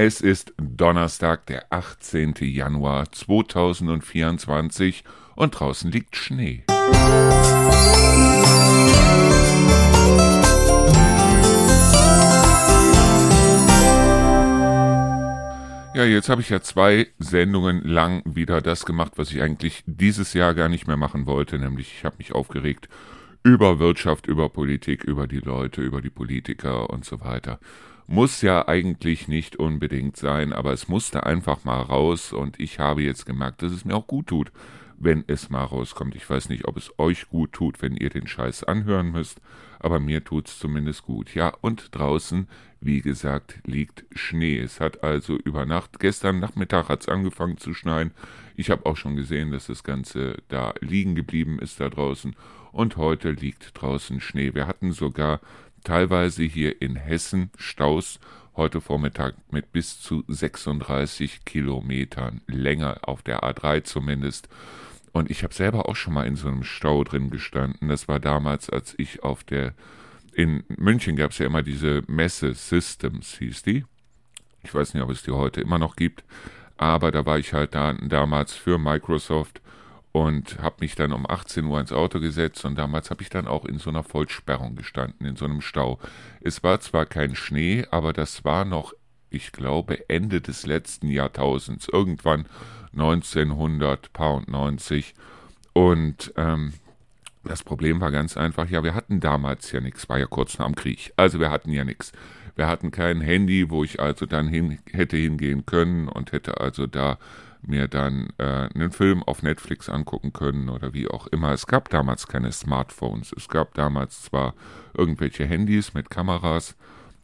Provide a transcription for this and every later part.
Es ist Donnerstag, der 18. Januar 2024 und draußen liegt Schnee. Ja, jetzt habe ich ja zwei Sendungen lang wieder das gemacht, was ich eigentlich dieses Jahr gar nicht mehr machen wollte, nämlich ich habe mich aufgeregt über Wirtschaft, über Politik, über die Leute, über die Politiker und so weiter. Muss ja eigentlich nicht unbedingt sein, aber es musste einfach mal raus und ich habe jetzt gemerkt, dass es mir auch gut tut, wenn es mal rauskommt. Ich weiß nicht, ob es euch gut tut, wenn ihr den Scheiß anhören müsst, aber mir tut's zumindest gut. Ja, und draußen, wie gesagt, liegt Schnee. Es hat also über Nacht, gestern Nachmittag hat's angefangen zu schneien. Ich habe auch schon gesehen, dass das Ganze da liegen geblieben ist da draußen und heute liegt draußen Schnee. Wir hatten sogar teilweise hier in Hessen Staus heute Vormittag mit bis zu 36 Kilometern länger auf der A3 zumindest. Und ich habe selber auch schon mal in so einem Stau drin gestanden. Das war damals, als ich auf der in München gab es ja immer diese Messe Systems, hieß die. Ich weiß nicht, ob es die heute immer noch gibt, aber da war ich halt da, damals für Microsoft und habe mich dann um 18 Uhr ins Auto gesetzt und damals habe ich dann auch in so einer Vollsperrung gestanden, in so einem Stau. Es war zwar kein Schnee, aber das war noch, ich glaube, Ende des letzten Jahrtausends, irgendwann 1990 und ähm, das Problem war ganz einfach, ja, wir hatten damals ja nichts, war ja kurz nach dem Krieg, also wir hatten ja nichts. Wir hatten kein Handy, wo ich also dann hin, hätte hingehen können und hätte also da mir dann äh, einen Film auf Netflix angucken können oder wie auch immer. Es gab damals keine Smartphones. Es gab damals zwar irgendwelche Handys mit Kameras,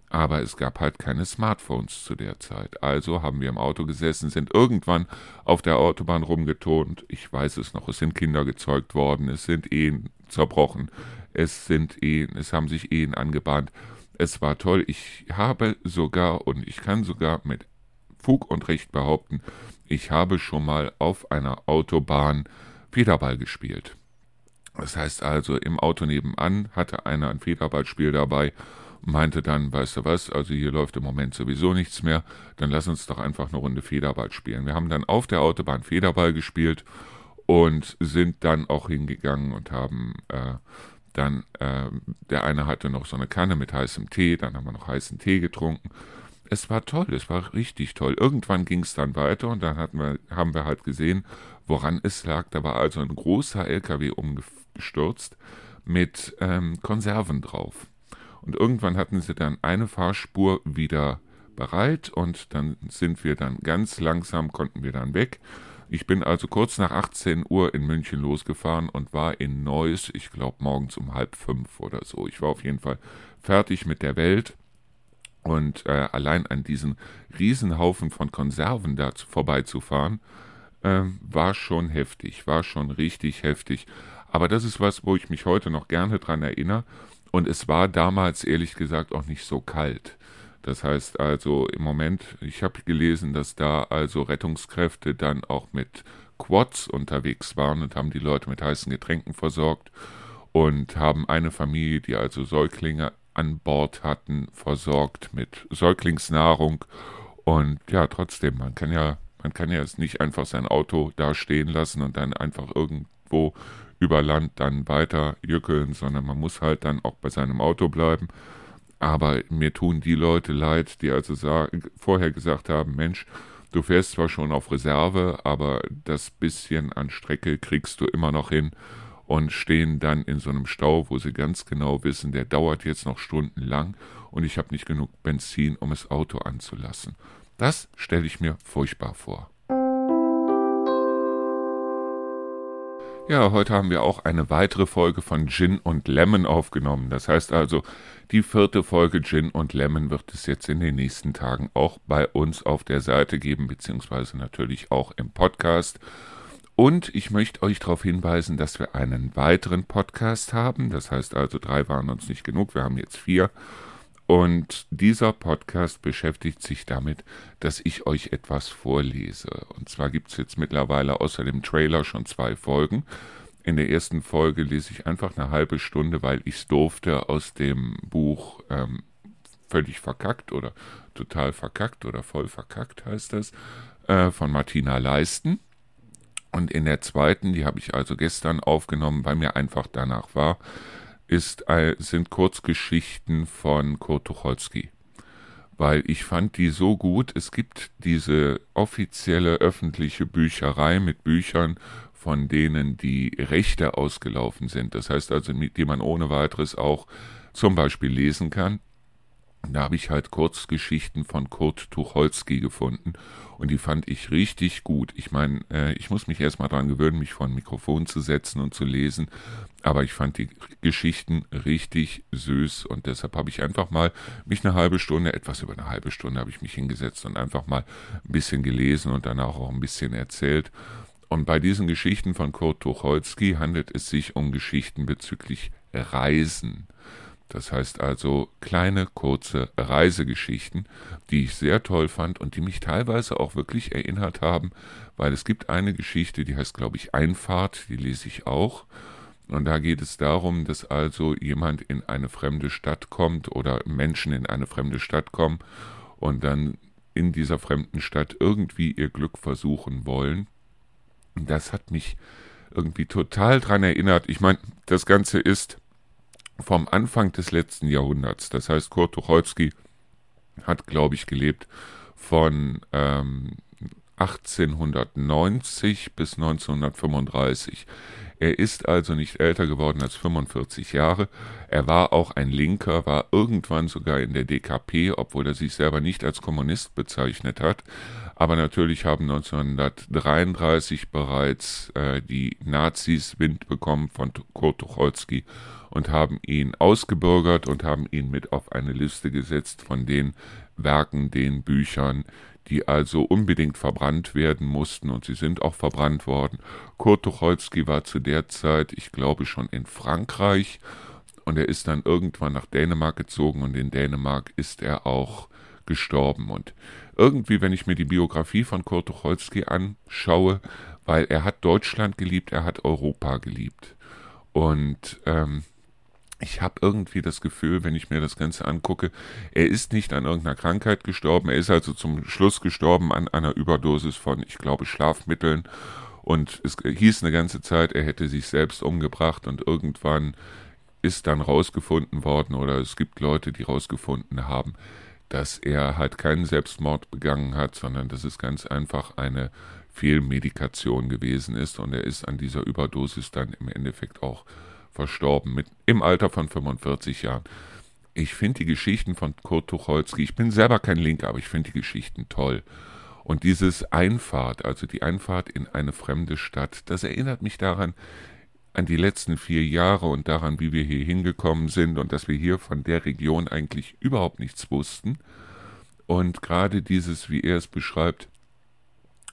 aber es gab halt keine Smartphones zu der Zeit. Also haben wir im Auto gesessen, sind irgendwann auf der Autobahn rumgetont. Ich weiß es noch, es sind Kinder gezeugt worden, es sind Ehen zerbrochen, es sind Ehen, es haben sich Ehen angebahnt. Es war toll. Ich habe sogar und ich kann sogar mit Fug und Recht behaupten, ich habe schon mal auf einer Autobahn Federball gespielt. Das heißt also, im Auto nebenan hatte einer ein Federballspiel dabei und meinte dann, weißt du was, also hier läuft im Moment sowieso nichts mehr, dann lass uns doch einfach eine Runde Federball spielen. Wir haben dann auf der Autobahn Federball gespielt und sind dann auch hingegangen und haben äh, dann, äh, der eine hatte noch so eine Kanne mit heißem Tee, dann haben wir noch heißen Tee getrunken es war toll, es war richtig toll. Irgendwann ging es dann weiter und dann hatten wir, haben wir halt gesehen, woran es lag. Da war also ein großer LKW umgestürzt mit ähm, Konserven drauf. Und irgendwann hatten sie dann eine Fahrspur wieder bereit und dann sind wir dann ganz langsam, konnten wir dann weg. Ich bin also kurz nach 18 Uhr in München losgefahren und war in Neuss, ich glaube morgens um halb fünf oder so. Ich war auf jeden Fall fertig mit der Welt und äh, allein an diesen Riesenhaufen von Konserven da vorbeizufahren, äh, war schon heftig, war schon richtig heftig. Aber das ist was, wo ich mich heute noch gerne dran erinnere. Und es war damals ehrlich gesagt auch nicht so kalt. Das heißt also im Moment, ich habe gelesen, dass da also Rettungskräfte dann auch mit Quads unterwegs waren und haben die Leute mit heißen Getränken versorgt und haben eine Familie, die also Säuglinge an Bord hatten, versorgt mit Säuglingsnahrung. Und ja, trotzdem, man kann ja, man kann ja jetzt nicht einfach sein Auto da stehen lassen und dann einfach irgendwo über Land dann weiter jückeln, sondern man muss halt dann auch bei seinem Auto bleiben. Aber mir tun die Leute leid, die also vorher gesagt haben, Mensch, du fährst zwar schon auf Reserve, aber das bisschen an Strecke kriegst du immer noch hin und stehen dann in so einem Stau, wo sie ganz genau wissen, der dauert jetzt noch stundenlang und ich habe nicht genug Benzin, um das Auto anzulassen. Das stelle ich mir furchtbar vor. Ja, heute haben wir auch eine weitere Folge von Gin und Lemon aufgenommen. Das heißt also, die vierte Folge Gin und Lemon wird es jetzt in den nächsten Tagen auch bei uns auf der Seite geben, beziehungsweise natürlich auch im Podcast. Und ich möchte euch darauf hinweisen, dass wir einen weiteren Podcast haben. Das heißt also, drei waren uns nicht genug. Wir haben jetzt vier. Und dieser Podcast beschäftigt sich damit, dass ich euch etwas vorlese. Und zwar gibt es jetzt mittlerweile außer dem Trailer schon zwei Folgen. In der ersten Folge lese ich einfach eine halbe Stunde, weil ich es durfte, aus dem Buch ähm, völlig verkackt oder total verkackt oder voll verkackt heißt das, äh, von Martina Leisten. Und in der zweiten, die habe ich also gestern aufgenommen, weil mir einfach danach war, ist, äh, sind Kurzgeschichten von Kurt Tucholsky. Weil ich fand die so gut. Es gibt diese offizielle öffentliche Bücherei mit Büchern, von denen die Rechte ausgelaufen sind. Das heißt also, die man ohne weiteres auch zum Beispiel lesen kann. Da habe ich halt Kurzgeschichten von Kurt Tucholsky gefunden und die fand ich richtig gut. Ich meine, äh, ich muss mich erstmal daran gewöhnen, mich vor ein Mikrofon zu setzen und zu lesen, aber ich fand die Geschichten richtig süß und deshalb habe ich einfach mal mich eine halbe Stunde, etwas über eine halbe Stunde habe ich mich hingesetzt und einfach mal ein bisschen gelesen und danach auch ein bisschen erzählt. Und bei diesen Geschichten von Kurt Tucholsky handelt es sich um Geschichten bezüglich Reisen. Das heißt also kleine, kurze Reisegeschichten, die ich sehr toll fand und die mich teilweise auch wirklich erinnert haben, weil es gibt eine Geschichte, die heißt, glaube ich, Einfahrt, die lese ich auch. Und da geht es darum, dass also jemand in eine fremde Stadt kommt oder Menschen in eine fremde Stadt kommen und dann in dieser fremden Stadt irgendwie ihr Glück versuchen wollen. Das hat mich irgendwie total dran erinnert. Ich meine, das Ganze ist vom Anfang des letzten Jahrhunderts. Das heißt, Kurt Tucholsky hat, glaube ich, gelebt von ähm, 1890 bis 1935. Er ist also nicht älter geworden als 45 Jahre. Er war auch ein Linker, war irgendwann sogar in der DKP, obwohl er sich selber nicht als Kommunist bezeichnet hat. Aber natürlich haben 1933 bereits äh, die Nazis Wind bekommen von Kurt Tucholsky und haben ihn ausgebürgert und haben ihn mit auf eine Liste gesetzt von den Werken, den Büchern, die also unbedingt verbrannt werden mussten und sie sind auch verbrannt worden. Kurt Tucholsky war zu der Zeit, ich glaube, schon in Frankreich und er ist dann irgendwann nach Dänemark gezogen und in Dänemark ist er auch gestorben. Und irgendwie, wenn ich mir die Biografie von Kurt Tucholsky anschaue, weil er hat Deutschland geliebt, er hat Europa geliebt. Und ähm, ich habe irgendwie das Gefühl, wenn ich mir das Ganze angucke, er ist nicht an irgendeiner Krankheit gestorben, er ist also zum Schluss gestorben an einer Überdosis von, ich glaube, Schlafmitteln. Und es hieß eine ganze Zeit, er hätte sich selbst umgebracht und irgendwann ist dann rausgefunden worden oder es gibt Leute, die rausgefunden haben, dass er halt keinen Selbstmord begangen hat, sondern dass es ganz einfach eine Fehlmedikation gewesen ist und er ist an dieser Überdosis dann im Endeffekt auch verstorben, mit, im Alter von 45 Jahren. Ich finde die Geschichten von Kurt Tucholsky, ich bin selber kein Linker, aber ich finde die Geschichten toll. Und dieses Einfahrt, also die Einfahrt in eine fremde Stadt, das erinnert mich daran, an die letzten vier Jahre und daran, wie wir hier hingekommen sind und dass wir hier von der Region eigentlich überhaupt nichts wussten. Und gerade dieses, wie er es beschreibt,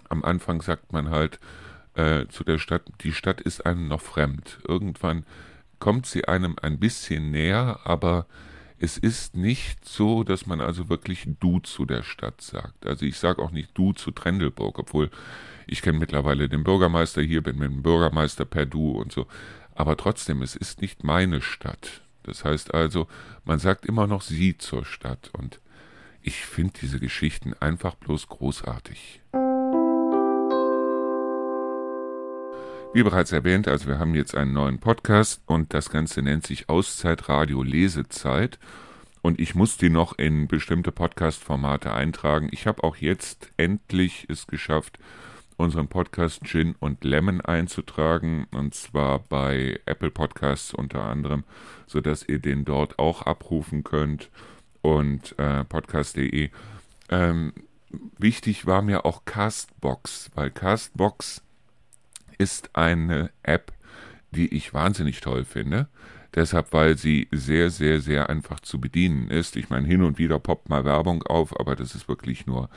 am Anfang sagt man halt äh, zu der Stadt, die Stadt ist einem noch fremd. Irgendwann kommt sie einem ein bisschen näher, aber es ist nicht so, dass man also wirklich du zu der Stadt sagt. Also ich sage auch nicht du zu Trendelburg, obwohl ich kenne mittlerweile den Bürgermeister hier, bin mit dem Bürgermeister per Du und so. Aber trotzdem, es ist nicht meine Stadt. Das heißt also, man sagt immer noch sie zur Stadt. Und ich finde diese Geschichten einfach bloß großartig. Wie bereits erwähnt, also wir haben jetzt einen neuen Podcast und das Ganze nennt sich Auszeitradio Lesezeit. Und ich muss die noch in bestimmte Podcast-Formate eintragen. Ich habe auch jetzt endlich es geschafft, unseren Podcast Gin und Lemon einzutragen. Und zwar bei Apple Podcasts unter anderem, sodass ihr den dort auch abrufen könnt. Und äh, podcast.de. Ähm, wichtig war mir auch Castbox, weil Castbox ist eine App, die ich wahnsinnig toll finde. Deshalb, weil sie sehr, sehr, sehr einfach zu bedienen ist. Ich meine, hin und wieder poppt mal Werbung auf, aber das ist wirklich nur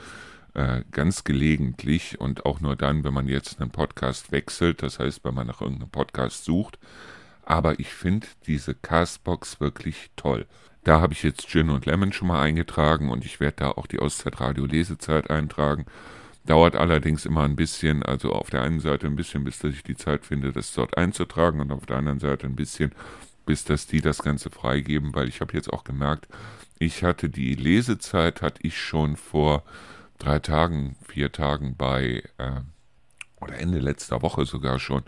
äh, ganz gelegentlich und auch nur dann, wenn man jetzt einen Podcast wechselt, das heißt, wenn man nach irgendeinem Podcast sucht. Aber ich finde diese Castbox wirklich toll. Da habe ich jetzt Gin und Lemon schon mal eingetragen und ich werde da auch die Auszeitradio Lesezeit eintragen. Dauert allerdings immer ein bisschen, also auf der einen Seite ein bisschen, bis dass ich die Zeit finde, das dort einzutragen und auf der anderen Seite ein bisschen, bis dass die das Ganze freigeben, weil ich habe jetzt auch gemerkt, ich hatte die Lesezeit, hatte ich schon vor drei Tagen, vier Tagen bei, äh, oder Ende letzter Woche sogar schon,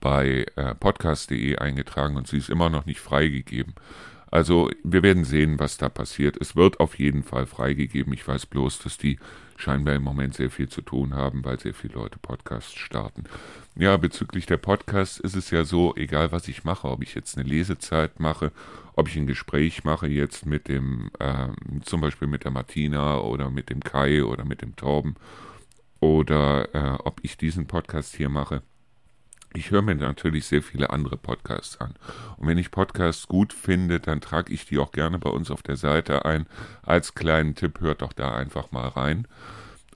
bei äh, podcast.de eingetragen und sie ist immer noch nicht freigegeben. Also wir werden sehen, was da passiert. Es wird auf jeden Fall freigegeben. Ich weiß bloß, dass die scheinbar im Moment sehr viel zu tun haben, weil sehr viele Leute Podcasts starten. Ja, bezüglich der Podcasts ist es ja so, egal was ich mache, ob ich jetzt eine Lesezeit mache, ob ich ein Gespräch mache jetzt mit dem, äh, zum Beispiel mit der Martina oder mit dem Kai oder mit dem Torben oder äh, ob ich diesen Podcast hier mache ich höre mir natürlich sehr viele andere Podcasts an. Und wenn ich Podcasts gut finde, dann trage ich die auch gerne bei uns auf der Seite ein. Als kleinen Tipp, hört doch da einfach mal rein.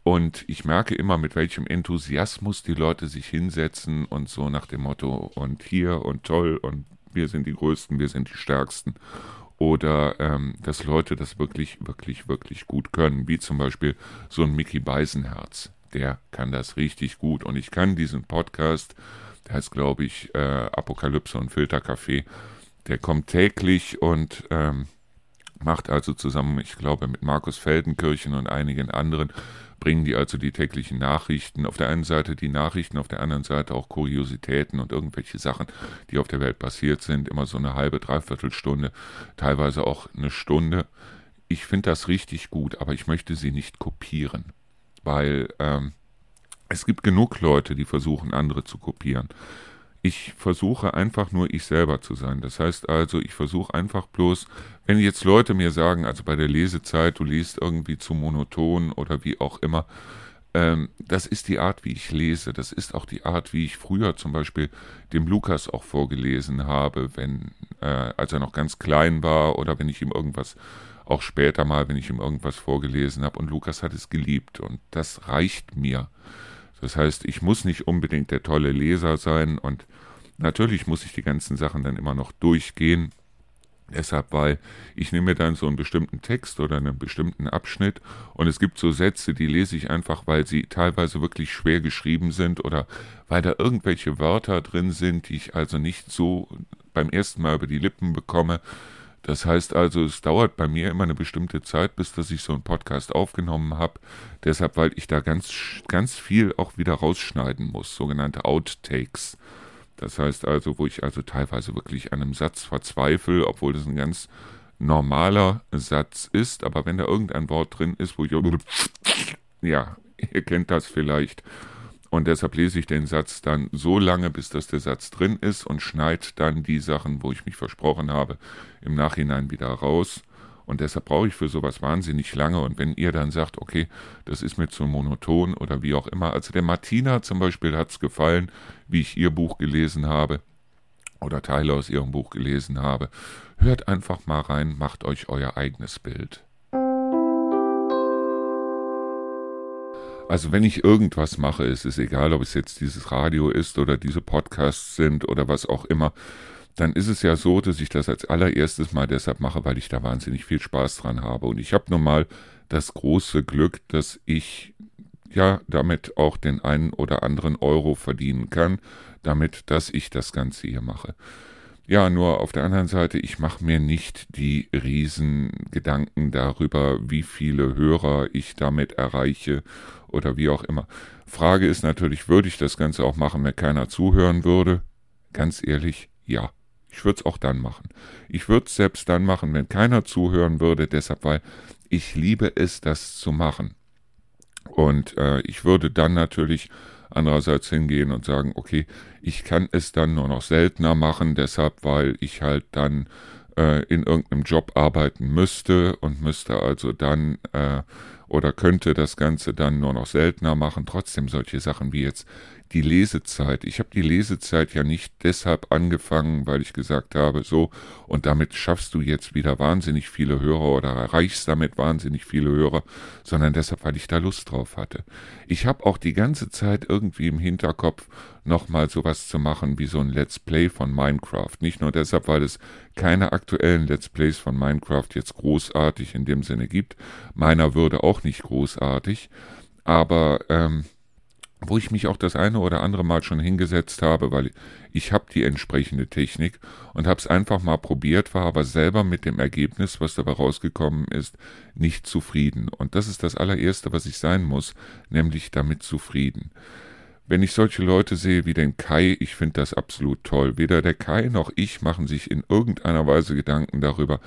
Und ich merke immer, mit welchem Enthusiasmus die Leute sich hinsetzen und so nach dem Motto und hier und toll und wir sind die Größten, wir sind die Stärksten. Oder ähm, dass Leute das wirklich, wirklich, wirklich gut können. Wie zum Beispiel so ein Mickey Beisenherz. Der kann das richtig gut. Und ich kann diesen Podcast der heißt, glaube ich, äh, Apokalypse und Filterkaffee. Der kommt täglich und ähm, macht also zusammen, ich glaube, mit Markus Feldenkirchen und einigen anderen, bringen die also die täglichen Nachrichten. Auf der einen Seite die Nachrichten, auf der anderen Seite auch Kuriositäten und irgendwelche Sachen, die auf der Welt passiert sind. Immer so eine halbe, dreiviertel Stunde, teilweise auch eine Stunde. Ich finde das richtig gut, aber ich möchte sie nicht kopieren, weil ähm, es gibt genug Leute, die versuchen, andere zu kopieren. Ich versuche einfach nur ich selber zu sein. Das heißt also, ich versuche einfach bloß, wenn jetzt Leute mir sagen, also bei der Lesezeit, du liest irgendwie zu monoton oder wie auch immer, ähm, das ist die Art, wie ich lese. Das ist auch die Art, wie ich früher zum Beispiel dem Lukas auch vorgelesen habe, wenn, äh, als er noch ganz klein war oder wenn ich ihm irgendwas, auch später mal, wenn ich ihm irgendwas vorgelesen habe. Und Lukas hat es geliebt und das reicht mir. Das heißt, ich muss nicht unbedingt der tolle Leser sein und natürlich muss ich die ganzen Sachen dann immer noch durchgehen. Deshalb, weil ich nehme dann so einen bestimmten Text oder einen bestimmten Abschnitt und es gibt so Sätze, die lese ich einfach, weil sie teilweise wirklich schwer geschrieben sind oder weil da irgendwelche Wörter drin sind, die ich also nicht so beim ersten Mal über die Lippen bekomme, das heißt also, es dauert bei mir immer eine bestimmte Zeit, bis dass ich so einen Podcast aufgenommen habe. Deshalb, weil ich da ganz, ganz viel auch wieder rausschneiden muss, sogenannte Outtakes. Das heißt also, wo ich also teilweise wirklich an einem Satz verzweifle, obwohl das ein ganz normaler Satz ist, aber wenn da irgendein Wort drin ist, wo ich ja, ihr kennt das vielleicht, und deshalb lese ich den Satz dann so lange, bis dass der Satz drin ist und schneide dann die Sachen, wo ich mich versprochen habe, im Nachhinein wieder raus. Und deshalb brauche ich für sowas wahnsinnig lange. Und wenn ihr dann sagt, okay, das ist mir zu monoton oder wie auch immer. Also der Martina zum Beispiel hat es gefallen, wie ich ihr Buch gelesen habe oder Teile aus ihrem Buch gelesen habe. Hört einfach mal rein, macht euch euer eigenes Bild. Also wenn ich irgendwas mache, ist es egal, ob es jetzt dieses Radio ist oder diese Podcasts sind oder was auch immer, dann ist es ja so, dass ich das als allererstes mal deshalb mache, weil ich da wahnsinnig viel Spaß dran habe. Und ich habe nun mal das große Glück, dass ich ja damit auch den einen oder anderen Euro verdienen kann, damit, dass ich das Ganze hier mache. Ja, nur auf der anderen Seite, ich mache mir nicht die Riesengedanken darüber, wie viele Hörer ich damit erreiche oder wie auch immer. Frage ist natürlich, würde ich das Ganze auch machen, wenn keiner zuhören würde? Ganz ehrlich, ja. Ich würde es auch dann machen. Ich würde es selbst dann machen, wenn keiner zuhören würde, deshalb, weil ich liebe es, das zu machen. Und äh, ich würde dann natürlich andererseits hingehen und sagen, okay, ich kann es dann nur noch seltener machen, deshalb, weil ich halt dann äh, in irgendeinem Job arbeiten müsste und müsste also dann äh, oder könnte das Ganze dann nur noch seltener machen. Trotzdem solche Sachen wie jetzt die Lesezeit. Ich habe die Lesezeit ja nicht deshalb angefangen, weil ich gesagt habe, so, und damit schaffst du jetzt wieder wahnsinnig viele Hörer oder erreichst damit wahnsinnig viele Hörer, sondern deshalb, weil ich da Lust drauf hatte. Ich habe auch die ganze Zeit irgendwie im Hinterkopf, nochmal sowas zu machen wie so ein Let's Play von Minecraft. Nicht nur deshalb, weil es keine aktuellen Let's Plays von Minecraft jetzt großartig in dem Sinne gibt. Meiner würde auch nicht großartig. Aber ähm, wo ich mich auch das eine oder andere Mal schon hingesetzt habe, weil ich habe die entsprechende Technik und habe es einfach mal probiert, war aber selber mit dem Ergebnis, was dabei rausgekommen ist, nicht zufrieden. Und das ist das allererste, was ich sein muss, nämlich damit zufrieden. Wenn ich solche Leute sehe wie den Kai, ich finde das absolut toll. Weder der Kai noch ich machen sich in irgendeiner Weise Gedanken darüber,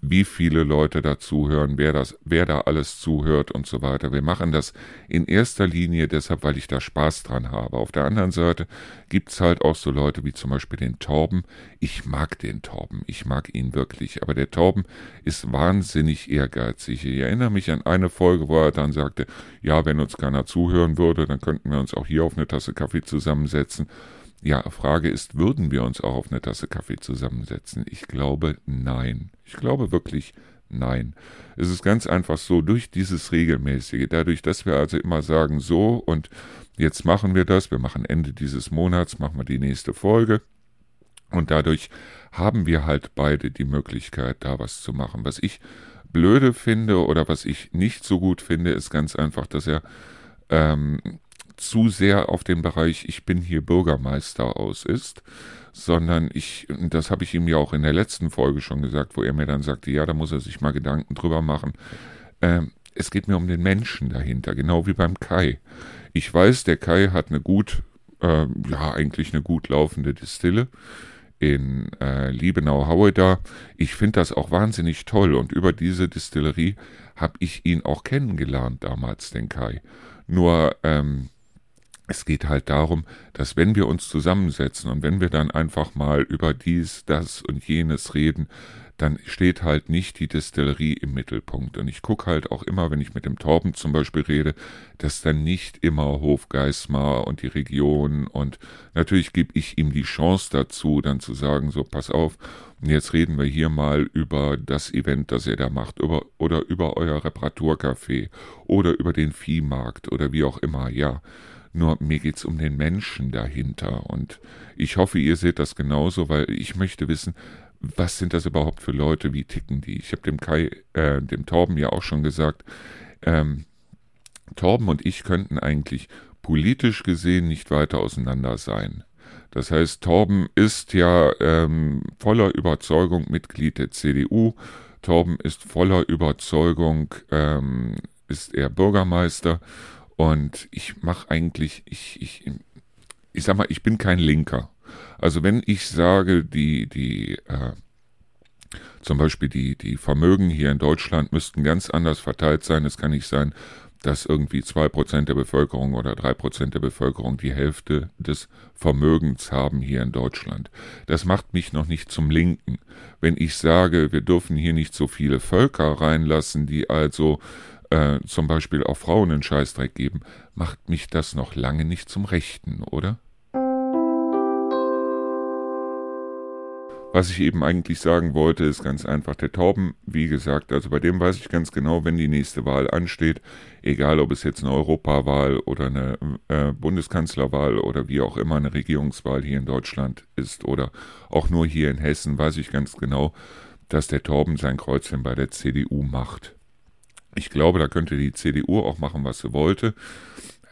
wie viele Leute da zuhören, wer das, wer da alles zuhört und so weiter. Wir machen das in erster Linie deshalb, weil ich da Spaß dran habe. Auf der anderen Seite gibt's halt auch so Leute wie zum Beispiel den Torben. Ich mag den Torben, ich mag ihn wirklich, aber der Torben ist wahnsinnig ehrgeizig. Ich erinnere mich an eine Folge, wo er dann sagte, ja, wenn uns keiner zuhören würde, dann könnten wir uns auch hier auf eine Tasse Kaffee zusammensetzen. Ja, Frage ist, würden wir uns auch auf eine Tasse Kaffee zusammensetzen? Ich glaube, nein. Ich glaube wirklich, nein. Es ist ganz einfach so, durch dieses Regelmäßige, dadurch, dass wir also immer sagen, so und jetzt machen wir das, wir machen Ende dieses Monats, machen wir die nächste Folge. Und dadurch haben wir halt beide die Möglichkeit, da was zu machen. Was ich blöde finde oder was ich nicht so gut finde, ist ganz einfach, dass er ähm, zu sehr auf den Bereich Ich bin hier Bürgermeister aus ist, sondern ich, das habe ich ihm ja auch in der letzten Folge schon gesagt, wo er mir dann sagte, ja, da muss er sich mal Gedanken drüber machen. Ähm, es geht mir um den Menschen dahinter, genau wie beim Kai. Ich weiß, der Kai hat eine gut, äh, ja, eigentlich eine gut laufende Distille in äh, Liebenau-Haueda. Ich finde das auch wahnsinnig toll und über diese Distillerie habe ich ihn auch kennengelernt damals, den Kai. Nur ähm, es geht halt darum, dass wenn wir uns zusammensetzen und wenn wir dann einfach mal über dies, das und jenes reden, dann steht halt nicht die Destillerie im Mittelpunkt. Und ich gucke halt auch immer, wenn ich mit dem Torben zum Beispiel rede, dass dann nicht immer Hofgeismar und die Region und natürlich gebe ich ihm die Chance dazu, dann zu sagen, so pass auf, und jetzt reden wir hier mal über das Event, das ihr da macht, über, oder über euer Reparaturcafé oder über den Viehmarkt oder wie auch immer, ja. Nur mir geht's um den Menschen dahinter. Und ich hoffe, ihr seht das genauso, weil ich möchte wissen, was sind das überhaupt für Leute, wie ticken die? Ich habe dem Kai, äh, dem Torben ja auch schon gesagt, ähm, Torben und ich könnten eigentlich politisch gesehen nicht weiter auseinander sein. Das heißt, Torben ist ja ähm, voller Überzeugung Mitglied der CDU. Torben ist voller Überzeugung, ähm, ist er Bürgermeister und ich mache eigentlich, ich, ich, ich sag mal, ich bin kein Linker. Also wenn ich sage, die, die, äh, zum Beispiel die, die Vermögen hier in Deutschland müssten ganz anders verteilt sein. Es kann nicht sein, dass irgendwie zwei Prozent der Bevölkerung oder drei Prozent der Bevölkerung die Hälfte des Vermögens haben hier in Deutschland. Das macht mich noch nicht zum Linken. Wenn ich sage, wir dürfen hier nicht so viele Völker reinlassen, die also äh, zum Beispiel auch Frauen einen Scheißdreck geben, macht mich das noch lange nicht zum Rechten, oder? Was ich eben eigentlich sagen wollte, ist ganz einfach der Tauben, wie gesagt, also bei dem weiß ich ganz genau, wenn die nächste Wahl ansteht, egal ob es jetzt eine Europawahl oder eine äh, Bundeskanzlerwahl oder wie auch immer eine Regierungswahl hier in Deutschland ist oder auch nur hier in Hessen, weiß ich ganz genau, dass der Torben sein Kreuzchen bei der CDU macht. Ich glaube, da könnte die CDU auch machen, was sie wollte.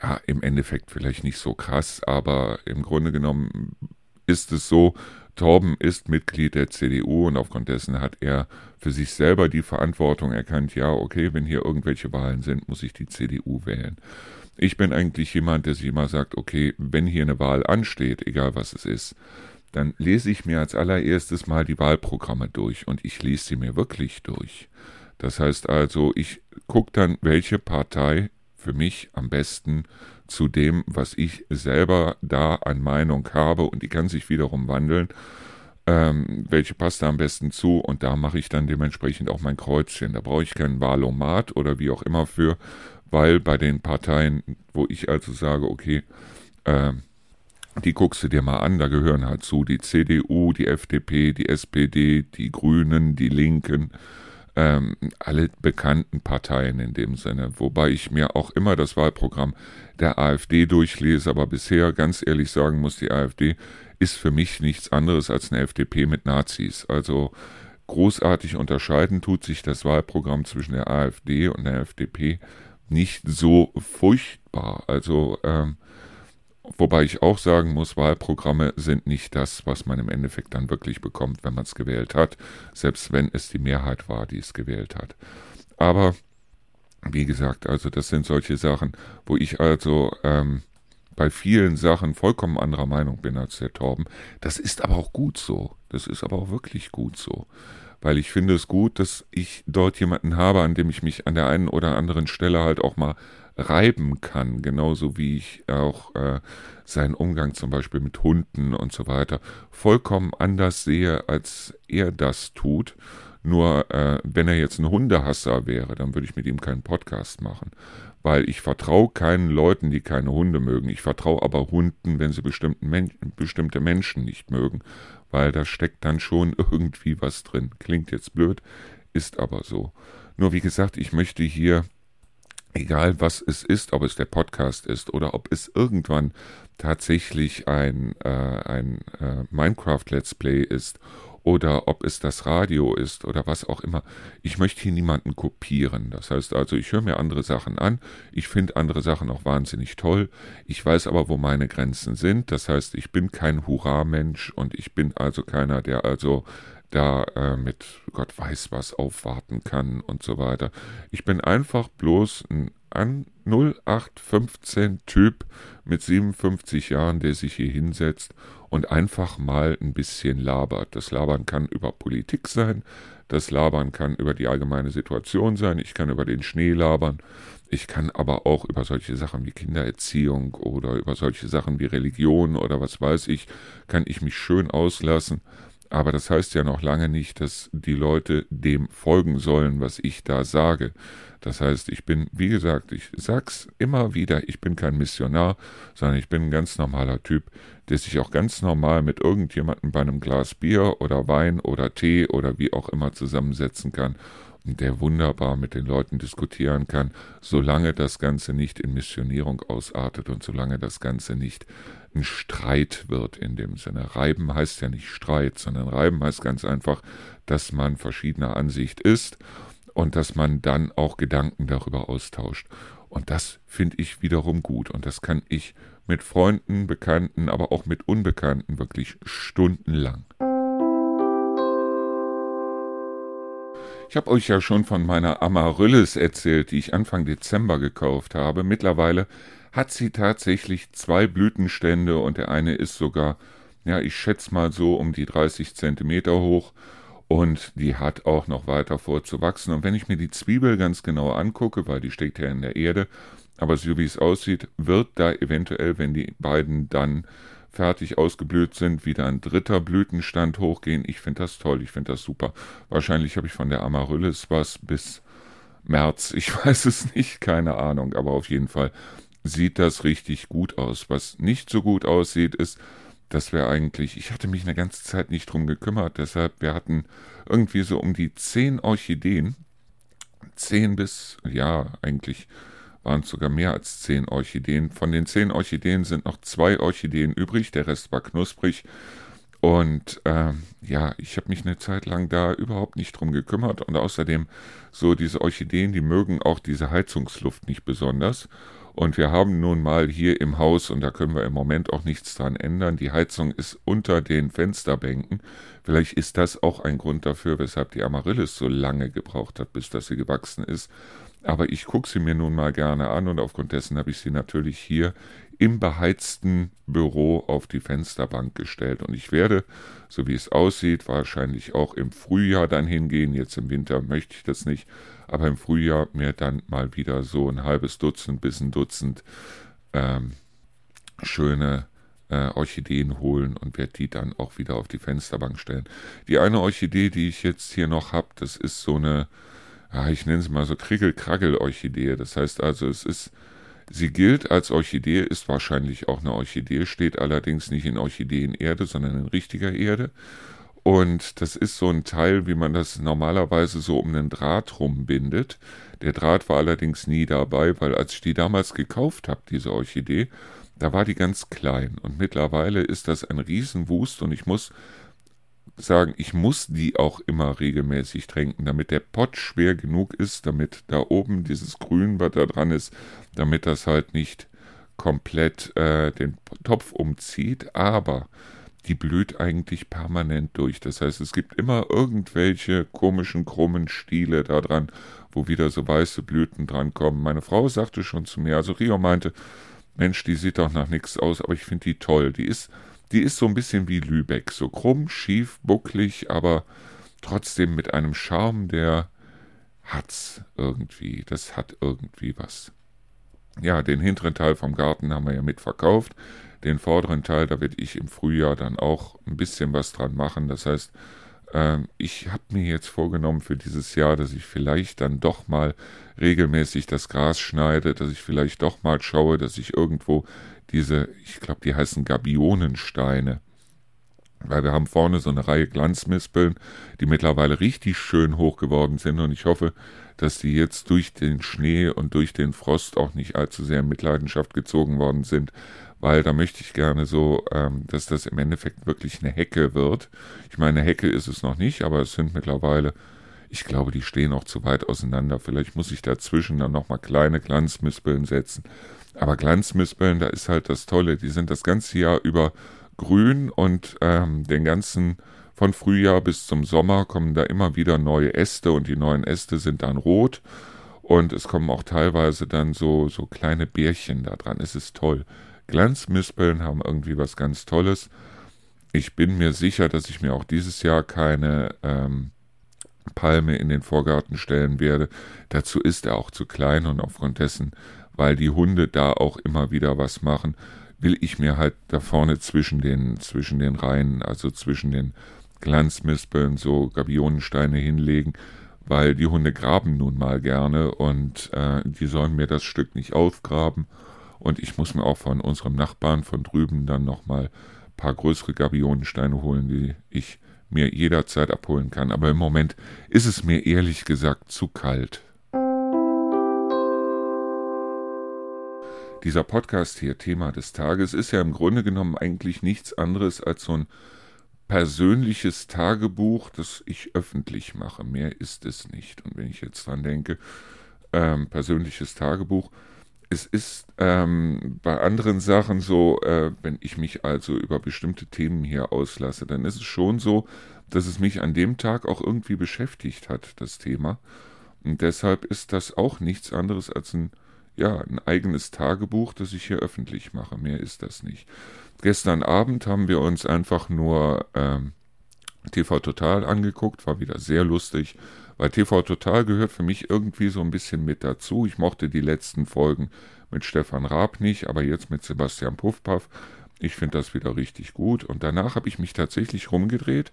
Ja, im Endeffekt vielleicht nicht so krass, aber im Grunde genommen ist es so, Torben ist Mitglied der CDU und aufgrund dessen hat er für sich selber die Verantwortung erkannt, ja, okay, wenn hier irgendwelche Wahlen sind, muss ich die CDU wählen. Ich bin eigentlich jemand, der sich immer sagt, okay, wenn hier eine Wahl ansteht, egal was es ist, dann lese ich mir als allererstes mal die Wahlprogramme durch und ich lese sie mir wirklich durch. Das heißt also, ich gucke dann, welche Partei für mich am besten zu dem, was ich selber da an Meinung habe, und die kann sich wiederum wandeln, ähm, welche passt da am besten zu, und da mache ich dann dementsprechend auch mein Kreuzchen. Da brauche ich keinen Wahlomat oder wie auch immer für, weil bei den Parteien, wo ich also sage, okay, äh, die guckst du dir mal an, da gehören halt zu die CDU, die FDP, die SPD, die Grünen, die Linken, ähm, alle bekannten Parteien in dem Sinne. Wobei ich mir auch immer das Wahlprogramm der AfD durchlese, aber bisher ganz ehrlich sagen muss, die AfD ist für mich nichts anderes als eine FDP mit Nazis. Also großartig unterscheiden tut sich das Wahlprogramm zwischen der AfD und der FDP nicht so furchtbar. Also, ähm, wobei ich auch sagen muss, Wahlprogramme sind nicht das, was man im Endeffekt dann wirklich bekommt, wenn man es gewählt hat, selbst wenn es die Mehrheit war, die es gewählt hat. Aber wie gesagt, also das sind solche Sachen, wo ich also ähm, bei vielen Sachen vollkommen anderer Meinung bin als der Torben. Das ist aber auch gut so. Das ist aber auch wirklich gut so. Weil ich finde es gut, dass ich dort jemanden habe, an dem ich mich an der einen oder anderen Stelle halt auch mal reiben kann. Genauso wie ich auch äh, seinen Umgang zum Beispiel mit Hunden und so weiter vollkommen anders sehe, als er das tut. Nur äh, wenn er jetzt ein Hundehasser wäre, dann würde ich mit ihm keinen Podcast machen weil ich vertraue keinen Leuten, die keine Hunde mögen. Ich vertraue aber Hunden, wenn sie Men bestimmte Menschen nicht mögen, weil da steckt dann schon irgendwie was drin. Klingt jetzt blöd, ist aber so. Nur wie gesagt, ich möchte hier, egal was es ist, ob es der Podcast ist oder ob es irgendwann tatsächlich ein, äh, ein äh, Minecraft-Let's Play ist oder ob es das Radio ist oder was auch immer. Ich möchte hier niemanden kopieren. Das heißt also, ich höre mir andere Sachen an. Ich finde andere Sachen auch wahnsinnig toll. Ich weiß aber, wo meine Grenzen sind. Das heißt, ich bin kein Hurra-Mensch und ich bin also keiner, der also da äh, mit Gott weiß was aufwarten kann und so weiter. Ich bin einfach bloß ein an 0815 Typ mit 57 Jahren, der sich hier hinsetzt und einfach mal ein bisschen labert. Das Labern kann über Politik sein, das Labern kann über die allgemeine Situation sein, ich kann über den Schnee labern, ich kann aber auch über solche Sachen wie Kindererziehung oder über solche Sachen wie Religion oder was weiß ich, kann ich mich schön auslassen. Aber das heißt ja noch lange nicht, dass die Leute dem folgen sollen, was ich da sage. Das heißt, ich bin, wie gesagt, ich sag's immer wieder, ich bin kein Missionar, sondern ich bin ein ganz normaler Typ, der sich auch ganz normal mit irgendjemandem bei einem Glas Bier oder Wein oder Tee oder wie auch immer zusammensetzen kann der wunderbar mit den Leuten diskutieren kann, solange das Ganze nicht in Missionierung ausartet und solange das Ganze nicht ein Streit wird in dem Sinne. Reiben heißt ja nicht Streit, sondern Reiben heißt ganz einfach, dass man verschiedener Ansicht ist und dass man dann auch Gedanken darüber austauscht. Und das finde ich wiederum gut und das kann ich mit Freunden, Bekannten, aber auch mit Unbekannten wirklich stundenlang. Ich habe euch ja schon von meiner Amaryllis erzählt, die ich Anfang Dezember gekauft habe. Mittlerweile hat sie tatsächlich zwei Blütenstände und der eine ist sogar, ja, ich schätze mal so um die 30 Zentimeter hoch und die hat auch noch weiter vorzuwachsen. Und wenn ich mir die Zwiebel ganz genau angucke, weil die steckt ja in der Erde, aber so wie es aussieht, wird da eventuell, wenn die beiden dann fertig ausgeblüht sind, wieder ein dritter Blütenstand hochgehen. Ich finde das toll, ich finde das super. Wahrscheinlich habe ich von der Amaryllis was bis März, ich weiß es nicht, keine Ahnung, aber auf jeden Fall sieht das richtig gut aus. Was nicht so gut aussieht, ist, dass wir eigentlich, ich hatte mich eine ganze Zeit nicht drum gekümmert, deshalb, wir hatten irgendwie so um die zehn Orchideen, zehn bis, ja, eigentlich waren es sogar mehr als zehn Orchideen. Von den zehn Orchideen sind noch zwei Orchideen übrig, der Rest war knusprig. Und äh, ja, ich habe mich eine Zeit lang da überhaupt nicht drum gekümmert. Und außerdem, so diese Orchideen, die mögen auch diese Heizungsluft nicht besonders. Und wir haben nun mal hier im Haus, und da können wir im Moment auch nichts dran ändern, die Heizung ist unter den Fensterbänken. Vielleicht ist das auch ein Grund dafür, weshalb die Amaryllis so lange gebraucht hat, bis das sie gewachsen ist. Aber ich gucke sie mir nun mal gerne an und aufgrund dessen habe ich sie natürlich hier im beheizten Büro auf die Fensterbank gestellt. Und ich werde, so wie es aussieht, wahrscheinlich auch im Frühjahr dann hingehen. Jetzt im Winter möchte ich das nicht, aber im Frühjahr mir dann mal wieder so ein halbes Dutzend bis ein Dutzend ähm, schöne äh, Orchideen holen und werde die dann auch wieder auf die Fensterbank stellen. Die eine Orchidee, die ich jetzt hier noch habe, das ist so eine ja, ich nenne es mal so Krickel-Kraggel-Orchidee. Das heißt also, es ist, sie gilt als Orchidee, ist wahrscheinlich auch eine Orchidee, steht allerdings nicht in Orchideenerde, sondern in richtiger Erde. Und das ist so ein Teil, wie man das normalerweise so um einen Draht rumbindet. Der Draht war allerdings nie dabei, weil als ich die damals gekauft habe, diese Orchidee, da war die ganz klein. Und mittlerweile ist das ein Riesenwust und ich muss sagen, ich muss die auch immer regelmäßig tränken, damit der Pott schwer genug ist, damit da oben dieses Grün, was da dran ist, damit das halt nicht komplett äh, den Topf umzieht, aber die blüht eigentlich permanent durch. Das heißt, es gibt immer irgendwelche komischen, krummen Stiele da dran, wo wieder so weiße Blüten dran kommen. Meine Frau sagte schon zu mir, also Rio meinte, Mensch, die sieht doch nach nichts aus, aber ich finde die toll. Die ist, die ist so ein bisschen wie Lübeck, so krumm, schief, bucklig, aber trotzdem mit einem Charme, der hat's irgendwie. Das hat irgendwie was. Ja, den hinteren Teil vom Garten haben wir ja mitverkauft. Den vorderen Teil, da werde ich im Frühjahr dann auch ein bisschen was dran machen. Das heißt, äh, ich habe mir jetzt vorgenommen für dieses Jahr, dass ich vielleicht dann doch mal regelmäßig das Gras schneide, dass ich vielleicht doch mal schaue, dass ich irgendwo diese, ich glaube, die heißen Gabionensteine, weil wir haben vorne so eine Reihe Glanzmispeln, die mittlerweile richtig schön hoch geworden sind. Und ich hoffe, dass die jetzt durch den Schnee und durch den Frost auch nicht allzu sehr in Mitleidenschaft gezogen worden sind, weil da möchte ich gerne so, ähm, dass das im Endeffekt wirklich eine Hecke wird. Ich meine, eine Hecke ist es noch nicht, aber es sind mittlerweile, ich glaube, die stehen auch zu weit auseinander. Vielleicht muss ich dazwischen dann nochmal kleine Glanzmispeln setzen. Aber Glanzmispeln, da ist halt das Tolle, die sind das ganze Jahr über grün und ähm, den ganzen von Frühjahr bis zum Sommer kommen da immer wieder neue Äste und die neuen Äste sind dann rot und es kommen auch teilweise dann so, so kleine Bärchen da dran. Es ist toll. Glanzmispeln haben irgendwie was ganz Tolles. Ich bin mir sicher, dass ich mir auch dieses Jahr keine ähm, Palme in den Vorgarten stellen werde. Dazu ist er auch zu klein und aufgrund dessen, weil die Hunde da auch immer wieder was machen, will ich mir halt da vorne zwischen den, zwischen den Reihen, also zwischen den Glanzmispeln, so Gabionensteine hinlegen, weil die Hunde graben nun mal gerne und äh, die sollen mir das Stück nicht aufgraben. Und ich muss mir auch von unserem Nachbarn von drüben dann nochmal ein paar größere Gabionensteine holen, die ich mir jederzeit abholen kann. Aber im Moment ist es mir ehrlich gesagt zu kalt. Dieser Podcast hier, Thema des Tages, ist ja im Grunde genommen eigentlich nichts anderes als so ein persönliches Tagebuch, das ich öffentlich mache. Mehr ist es nicht. Und wenn ich jetzt dran denke, ähm, persönliches Tagebuch, es ist ähm, bei anderen Sachen so, äh, wenn ich mich also über bestimmte Themen hier auslasse, dann ist es schon so, dass es mich an dem Tag auch irgendwie beschäftigt hat, das Thema. Und deshalb ist das auch nichts anderes als ein, ja, ein eigenes Tagebuch, das ich hier öffentlich mache. Mehr ist das nicht. Gestern Abend haben wir uns einfach nur ähm, TV Total angeguckt, war wieder sehr lustig, weil TV Total gehört für mich irgendwie so ein bisschen mit dazu. Ich mochte die letzten Folgen mit Stefan Raab nicht, aber jetzt mit Sebastian Puffpaff. Ich finde das wieder richtig gut. Und danach habe ich mich tatsächlich rumgedreht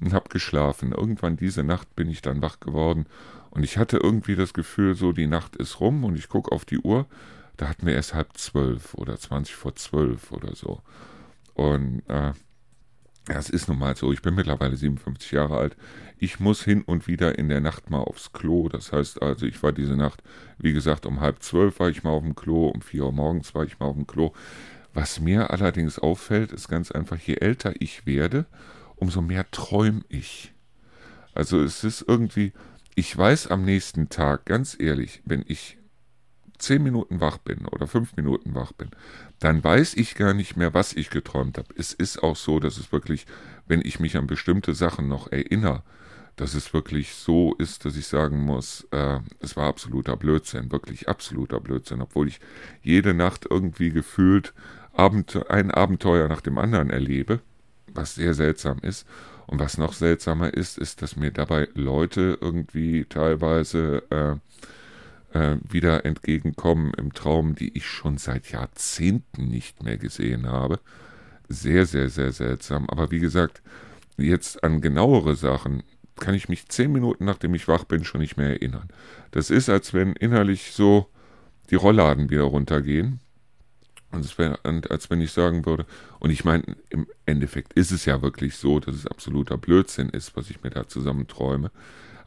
und habe geschlafen. Irgendwann diese Nacht bin ich dann wach geworden und ich hatte irgendwie das Gefühl, so die Nacht ist rum und ich gucke auf die Uhr da hatten wir erst halb zwölf oder zwanzig vor zwölf oder so. Und äh, ja, es ist nun mal so, ich bin mittlerweile 57 Jahre alt. Ich muss hin und wieder in der Nacht mal aufs Klo. Das heißt also, ich war diese Nacht, wie gesagt, um halb zwölf war ich mal auf dem Klo, um vier Uhr morgens war ich mal auf dem Klo. Was mir allerdings auffällt, ist ganz einfach, je älter ich werde, umso mehr träume ich. Also es ist irgendwie, ich weiß am nächsten Tag, ganz ehrlich, wenn ich zehn Minuten wach bin oder fünf Minuten wach bin, dann weiß ich gar nicht mehr, was ich geträumt habe. Es ist auch so, dass es wirklich, wenn ich mich an bestimmte Sachen noch erinnere, dass es wirklich so ist, dass ich sagen muss, äh, es war absoluter Blödsinn, wirklich absoluter Blödsinn, obwohl ich jede Nacht irgendwie gefühlt Abend, ein Abenteuer nach dem anderen erlebe, was sehr seltsam ist. Und was noch seltsamer ist, ist, dass mir dabei Leute irgendwie teilweise äh, äh, wieder entgegenkommen im Traum, die ich schon seit Jahrzehnten nicht mehr gesehen habe. Sehr, sehr, sehr seltsam. Aber wie gesagt, jetzt an genauere Sachen kann ich mich zehn Minuten nachdem ich wach bin schon nicht mehr erinnern. Das ist, als wenn innerlich so die Rollladen wieder runtergehen. Und es wäre, als wenn ich sagen würde, und ich meine, im Endeffekt ist es ja wirklich so, dass es absoluter Blödsinn ist, was ich mir da zusammen träume.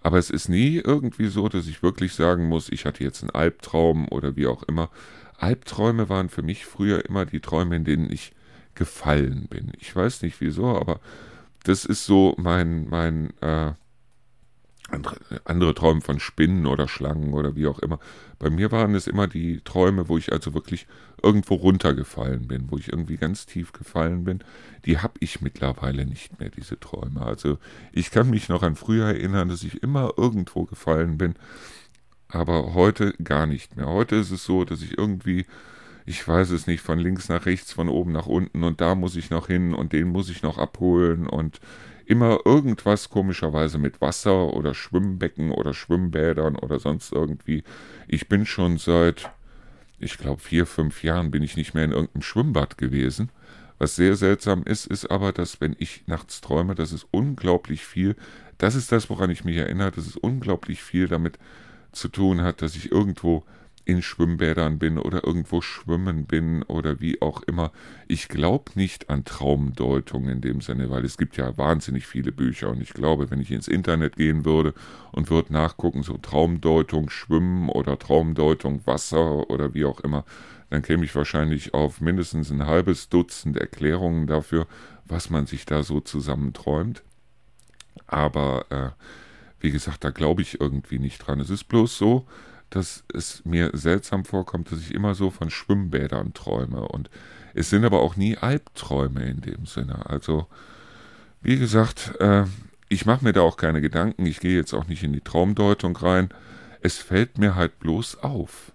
Aber es ist nie irgendwie so, dass ich wirklich sagen muss, ich hatte jetzt einen Albtraum oder wie auch immer. Albträume waren für mich früher immer die Träume, in denen ich gefallen bin. Ich weiß nicht wieso, aber das ist so mein, mein, äh, andere, andere Träume von Spinnen oder Schlangen oder wie auch immer. Bei mir waren es immer die Träume, wo ich also wirklich irgendwo runtergefallen bin, wo ich irgendwie ganz tief gefallen bin. Die habe ich mittlerweile nicht mehr, diese Träume. Also ich kann mich noch an früher erinnern, dass ich immer irgendwo gefallen bin, aber heute gar nicht mehr. Heute ist es so, dass ich irgendwie ich weiß es nicht, von links nach rechts, von oben nach unten und da muss ich noch hin und den muss ich noch abholen und immer irgendwas komischerweise mit Wasser oder Schwimmbecken oder Schwimmbädern oder sonst irgendwie. Ich bin schon seit, ich glaube, vier, fünf Jahren bin ich nicht mehr in irgendeinem Schwimmbad gewesen. Was sehr seltsam ist, ist aber, dass wenn ich nachts träume, das ist unglaublich viel. Das ist das, woran ich mich erinnere, dass es unglaublich viel damit zu tun hat, dass ich irgendwo in Schwimmbädern bin oder irgendwo schwimmen bin oder wie auch immer. Ich glaube nicht an Traumdeutung in dem Sinne, weil es gibt ja wahnsinnig viele Bücher und ich glaube, wenn ich ins Internet gehen würde und würde nachgucken, so Traumdeutung Schwimmen oder Traumdeutung Wasser oder wie auch immer, dann käme ich wahrscheinlich auf mindestens ein halbes Dutzend Erklärungen dafür, was man sich da so zusammenträumt. Aber äh, wie gesagt, da glaube ich irgendwie nicht dran. Es ist bloß so, dass es mir seltsam vorkommt, dass ich immer so von Schwimmbädern träume. Und es sind aber auch nie Albträume in dem Sinne. Also, wie gesagt, äh, ich mache mir da auch keine Gedanken. Ich gehe jetzt auch nicht in die Traumdeutung rein. Es fällt mir halt bloß auf.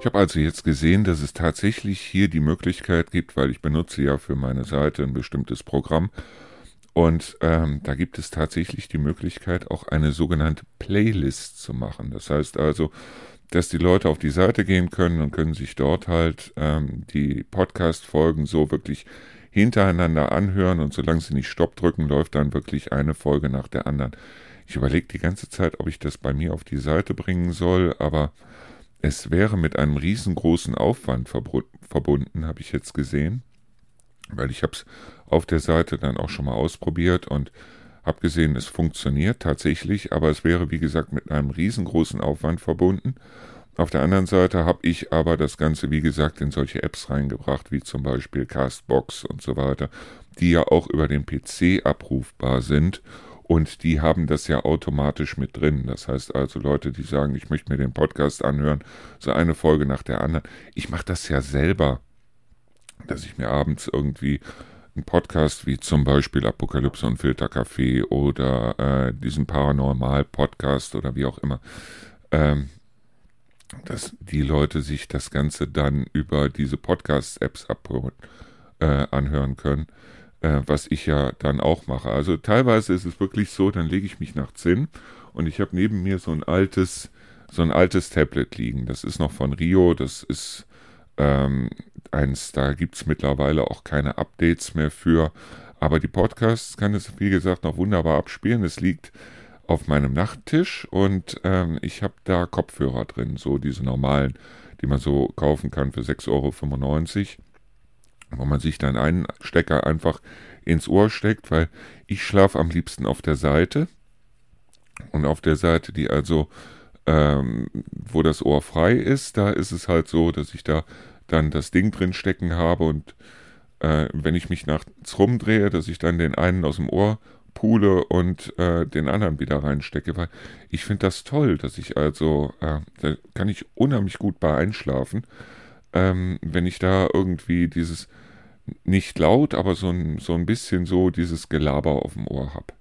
Ich habe also jetzt gesehen, dass es tatsächlich hier die Möglichkeit gibt, weil ich benutze ja für meine Seite ein bestimmtes Programm, und ähm, da gibt es tatsächlich die Möglichkeit, auch eine sogenannte Playlist zu machen. Das heißt also, dass die Leute auf die Seite gehen können und können sich dort halt ähm, die Podcast-Folgen so wirklich hintereinander anhören und solange sie nicht Stopp drücken, läuft dann wirklich eine Folge nach der anderen. Ich überlege die ganze Zeit, ob ich das bei mir auf die Seite bringen soll, aber es wäre mit einem riesengroßen Aufwand verbunden, habe ich jetzt gesehen, weil ich habe es auf der Seite dann auch schon mal ausprobiert und habe gesehen, es funktioniert tatsächlich, aber es wäre wie gesagt mit einem riesengroßen Aufwand verbunden. Auf der anderen Seite habe ich aber das Ganze, wie gesagt, in solche Apps reingebracht, wie zum Beispiel Castbox und so weiter, die ja auch über den PC abrufbar sind und die haben das ja automatisch mit drin. Das heißt also Leute, die sagen, ich möchte mir den Podcast anhören, so eine Folge nach der anderen. Ich mache das ja selber, dass ich mir abends irgendwie Podcast wie zum Beispiel Apokalypse und Filterkaffee oder äh, diesen Paranormal-Podcast oder wie auch immer, ähm, dass die Leute sich das Ganze dann über diese Podcast-Apps äh, anhören können, äh, was ich ja dann auch mache. Also teilweise ist es wirklich so, dann lege ich mich nachts hin und ich habe neben mir so ein altes, so ein altes Tablet liegen. Das ist noch von Rio, das ist ähm, eins, da gibt es mittlerweile auch keine Updates mehr für. Aber die Podcasts kann es, wie gesagt, noch wunderbar abspielen. Es liegt auf meinem Nachttisch und ähm, ich habe da Kopfhörer drin, so diese normalen, die man so kaufen kann für 6,95 Euro, wo man sich dann einen Stecker einfach ins Ohr steckt, weil ich schlafe am liebsten auf der Seite und auf der Seite, die also ähm, wo das Ohr frei ist, da ist es halt so, dass ich da dann das Ding drin stecken habe und äh, wenn ich mich nachts rumdrehe, dass ich dann den einen aus dem Ohr pule und äh, den anderen wieder reinstecke, weil ich finde das toll, dass ich also, äh, da kann ich unheimlich gut bei einschlafen, ähm, wenn ich da irgendwie dieses, nicht laut, aber so ein, so ein bisschen so dieses Gelaber auf dem Ohr habe.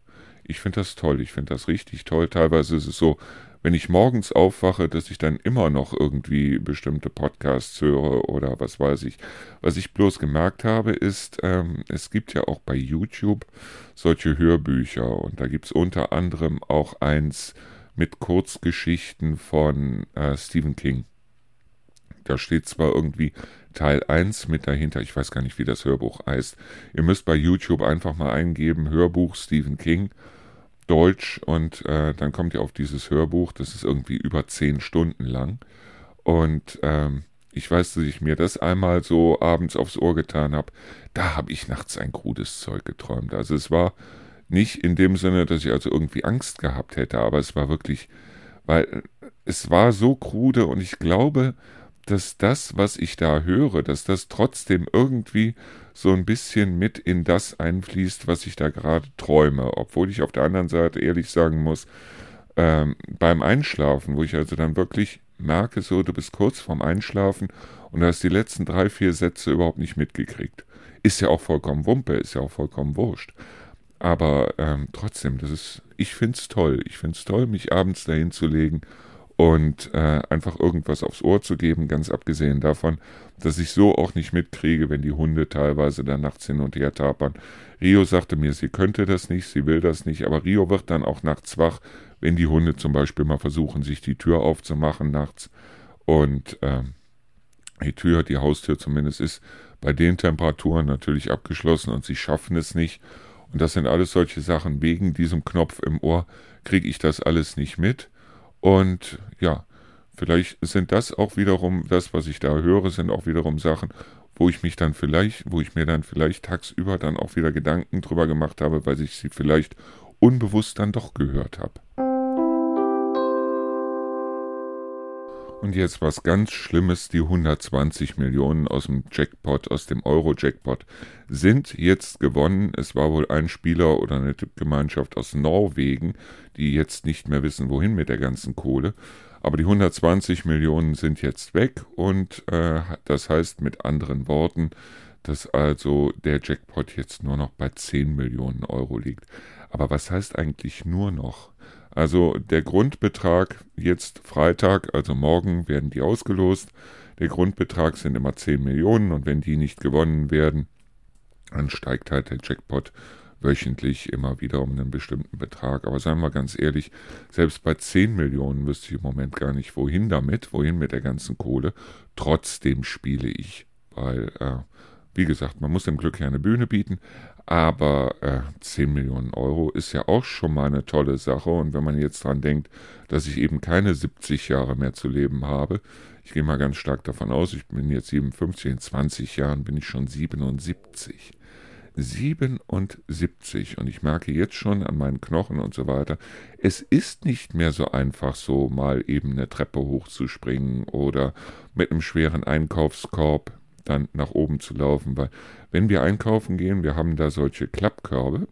Ich finde das toll, ich finde das richtig toll. Teilweise ist es so, wenn ich morgens aufwache, dass ich dann immer noch irgendwie bestimmte Podcasts höre oder was weiß ich. Was ich bloß gemerkt habe, ist, ähm, es gibt ja auch bei YouTube solche Hörbücher und da gibt es unter anderem auch eins mit Kurzgeschichten von äh, Stephen King. Da steht zwar irgendwie Teil 1 mit dahinter, ich weiß gar nicht, wie das Hörbuch heißt. Ihr müsst bei YouTube einfach mal eingeben, Hörbuch Stephen King Deutsch und äh, dann kommt ihr auf dieses Hörbuch, das ist irgendwie über zehn Stunden lang. Und ähm, ich weiß, dass ich mir das einmal so abends aufs Ohr getan habe. Da habe ich nachts ein krudes Zeug geträumt. Also es war nicht in dem Sinne, dass ich also irgendwie Angst gehabt hätte, aber es war wirklich, weil es war so krude und ich glaube, dass das, was ich da höre, dass das trotzdem irgendwie so ein bisschen mit in das einfließt, was ich da gerade träume. Obwohl ich auf der anderen Seite ehrlich sagen muss, ähm, beim Einschlafen, wo ich also dann wirklich merke, so, du bist kurz vorm Einschlafen und hast die letzten drei, vier Sätze überhaupt nicht mitgekriegt. Ist ja auch vollkommen Wumpe, ist ja auch vollkommen wurscht. Aber ähm, trotzdem, das ist, ich finde es toll. Ich finde es toll, mich abends dahin zu legen und äh, einfach irgendwas aufs Ohr zu geben, ganz abgesehen davon, dass ich so auch nicht mitkriege, wenn die Hunde teilweise dann nachts hin und her tapern. Rio sagte mir, sie könnte das nicht, sie will das nicht, aber Rio wird dann auch nachts wach, wenn die Hunde zum Beispiel mal versuchen, sich die Tür aufzumachen nachts. Und ähm, die Tür, die Haustür zumindest, ist bei den Temperaturen natürlich abgeschlossen und sie schaffen es nicht. Und das sind alles solche Sachen. Wegen diesem Knopf im Ohr kriege ich das alles nicht mit. Und ja, vielleicht sind das auch wiederum, das, was ich da höre, sind auch wiederum Sachen, wo ich mich dann vielleicht, wo ich mir dann vielleicht tagsüber dann auch wieder Gedanken drüber gemacht habe, weil ich sie vielleicht unbewusst dann doch gehört habe. Und jetzt was ganz Schlimmes, die 120 Millionen aus dem Jackpot, aus dem Euro-Jackpot, sind jetzt gewonnen. Es war wohl ein Spieler oder eine Tippgemeinschaft aus Norwegen, die jetzt nicht mehr wissen, wohin mit der ganzen Kohle. Aber die 120 Millionen sind jetzt weg und äh, das heißt mit anderen Worten, dass also der Jackpot jetzt nur noch bei 10 Millionen Euro liegt. Aber was heißt eigentlich nur noch? Also der Grundbetrag jetzt Freitag, also morgen werden die ausgelost. Der Grundbetrag sind immer 10 Millionen und wenn die nicht gewonnen werden, dann steigt halt der Jackpot wöchentlich immer wieder um einen bestimmten Betrag. Aber seien wir ganz ehrlich, selbst bei 10 Millionen wüsste ich im Moment gar nicht, wohin damit, wohin mit der ganzen Kohle. Trotzdem spiele ich, weil, äh, wie gesagt, man muss dem Glück ja eine Bühne bieten, aber äh, 10 Millionen Euro ist ja auch schon mal eine tolle Sache. Und wenn man jetzt dran denkt, dass ich eben keine 70 Jahre mehr zu leben habe, ich gehe mal ganz stark davon aus, ich bin jetzt 57, in 20 Jahren bin ich schon 77. 77 und ich merke jetzt schon an meinen Knochen und so weiter, es ist nicht mehr so einfach so mal eben eine Treppe hochzuspringen oder mit einem schweren Einkaufskorb dann nach oben zu laufen, weil wenn wir einkaufen gehen, wir haben da solche Klappkörbe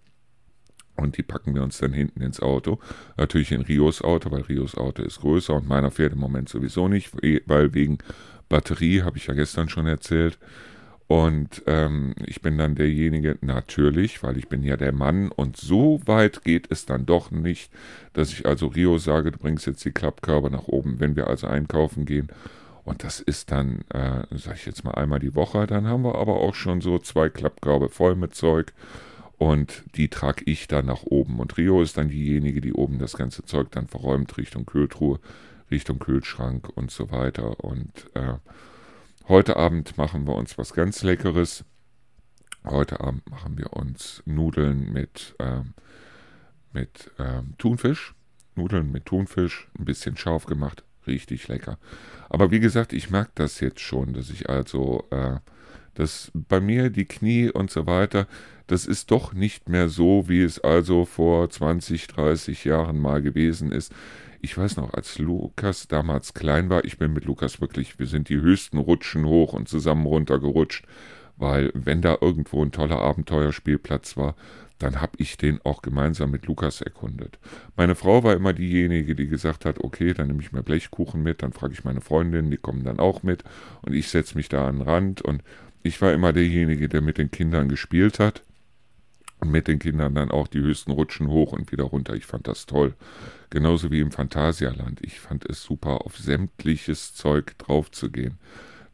und die packen wir uns dann hinten ins Auto. Natürlich in Rios Auto, weil Rios Auto ist größer und meiner fährt im Moment sowieso nicht, weil wegen Batterie, habe ich ja gestern schon erzählt. Und ähm, ich bin dann derjenige, natürlich, weil ich bin ja der Mann und so weit geht es dann doch nicht, dass ich also Rio sage, du bringst jetzt die Klappkörbe nach oben, wenn wir also einkaufen gehen und das ist dann, äh, sag ich jetzt mal einmal die Woche. Dann haben wir aber auch schon so zwei Klappkörbe voll mit Zeug. Und die trage ich dann nach oben. Und Rio ist dann diejenige, die oben das ganze Zeug dann verräumt Richtung Kühltruhe, Richtung Kühlschrank und so weiter. Und äh, heute Abend machen wir uns was ganz Leckeres. Heute Abend machen wir uns Nudeln mit, äh, mit äh, Thunfisch. Nudeln mit Thunfisch, ein bisschen scharf gemacht, richtig lecker. Aber wie gesagt, ich merke das jetzt schon, dass ich also, äh, dass bei mir die Knie und so weiter, das ist doch nicht mehr so, wie es also vor 20, 30 Jahren mal gewesen ist. Ich weiß noch, als Lukas damals klein war, ich bin mit Lukas wirklich, wir sind die höchsten Rutschen hoch und zusammen runtergerutscht, weil wenn da irgendwo ein toller Abenteuerspielplatz war, dann habe ich den auch gemeinsam mit Lukas erkundet. Meine Frau war immer diejenige, die gesagt hat, okay, dann nehme ich mir Blechkuchen mit, dann frage ich meine Freundin, die kommen dann auch mit und ich setze mich da an den Rand und ich war immer derjenige, der mit den Kindern gespielt hat und mit den Kindern dann auch die höchsten Rutschen hoch und wieder runter. Ich fand das toll. Genauso wie im Phantasialand. Ich fand es super, auf sämtliches Zeug draufzugehen.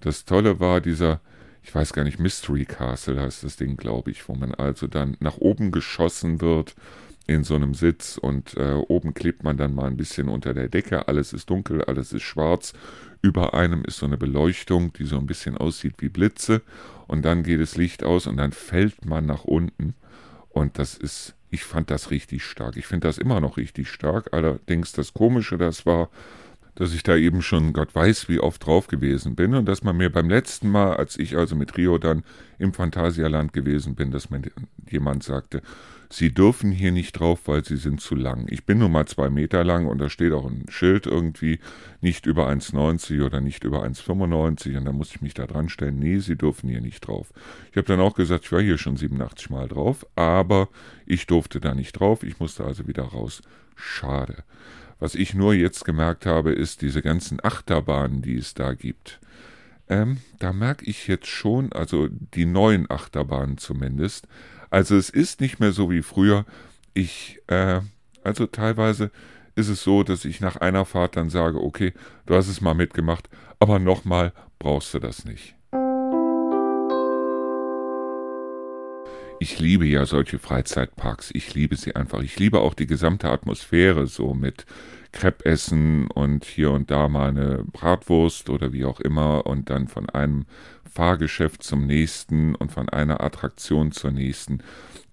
Das Tolle war dieser ich weiß gar nicht, Mystery Castle heißt das Ding, glaube ich, wo man also dann nach oben geschossen wird in so einem Sitz und äh, oben klebt man dann mal ein bisschen unter der Decke, alles ist dunkel, alles ist schwarz, über einem ist so eine Beleuchtung, die so ein bisschen aussieht wie Blitze. Und dann geht das Licht aus und dann fällt man nach unten. Und das ist, ich fand das richtig stark, ich finde das immer noch richtig stark, allerdings das Komische, das war, dass ich da eben schon Gott weiß wie oft drauf gewesen bin und dass man mir beim letzten Mal, als ich also mit Rio dann im Phantasialand gewesen bin, dass mir jemand sagte, Sie dürfen hier nicht drauf, weil Sie sind zu lang. Ich bin nun mal zwei Meter lang und da steht auch ein Schild irgendwie, nicht über 1,90 oder nicht über 1,95 und da muss ich mich da dran stellen, nee, Sie dürfen hier nicht drauf. Ich habe dann auch gesagt, ich war hier schon 87 Mal drauf, aber ich durfte da nicht drauf, ich musste also wieder raus. Schade. Was ich nur jetzt gemerkt habe, ist diese ganzen Achterbahnen, die es da gibt. Ähm, da merke ich jetzt schon, also die neuen Achterbahnen zumindest, also es ist nicht mehr so wie früher. Ich, äh, also teilweise ist es so, dass ich nach einer Fahrt dann sage, okay, du hast es mal mitgemacht, aber nochmal brauchst du das nicht. Ich liebe ja solche Freizeitparks. Ich liebe sie einfach. Ich liebe auch die gesamte Atmosphäre so mit Crepe essen und hier und da mal eine Bratwurst oder wie auch immer und dann von einem Fahrgeschäft zum nächsten und von einer Attraktion zur nächsten.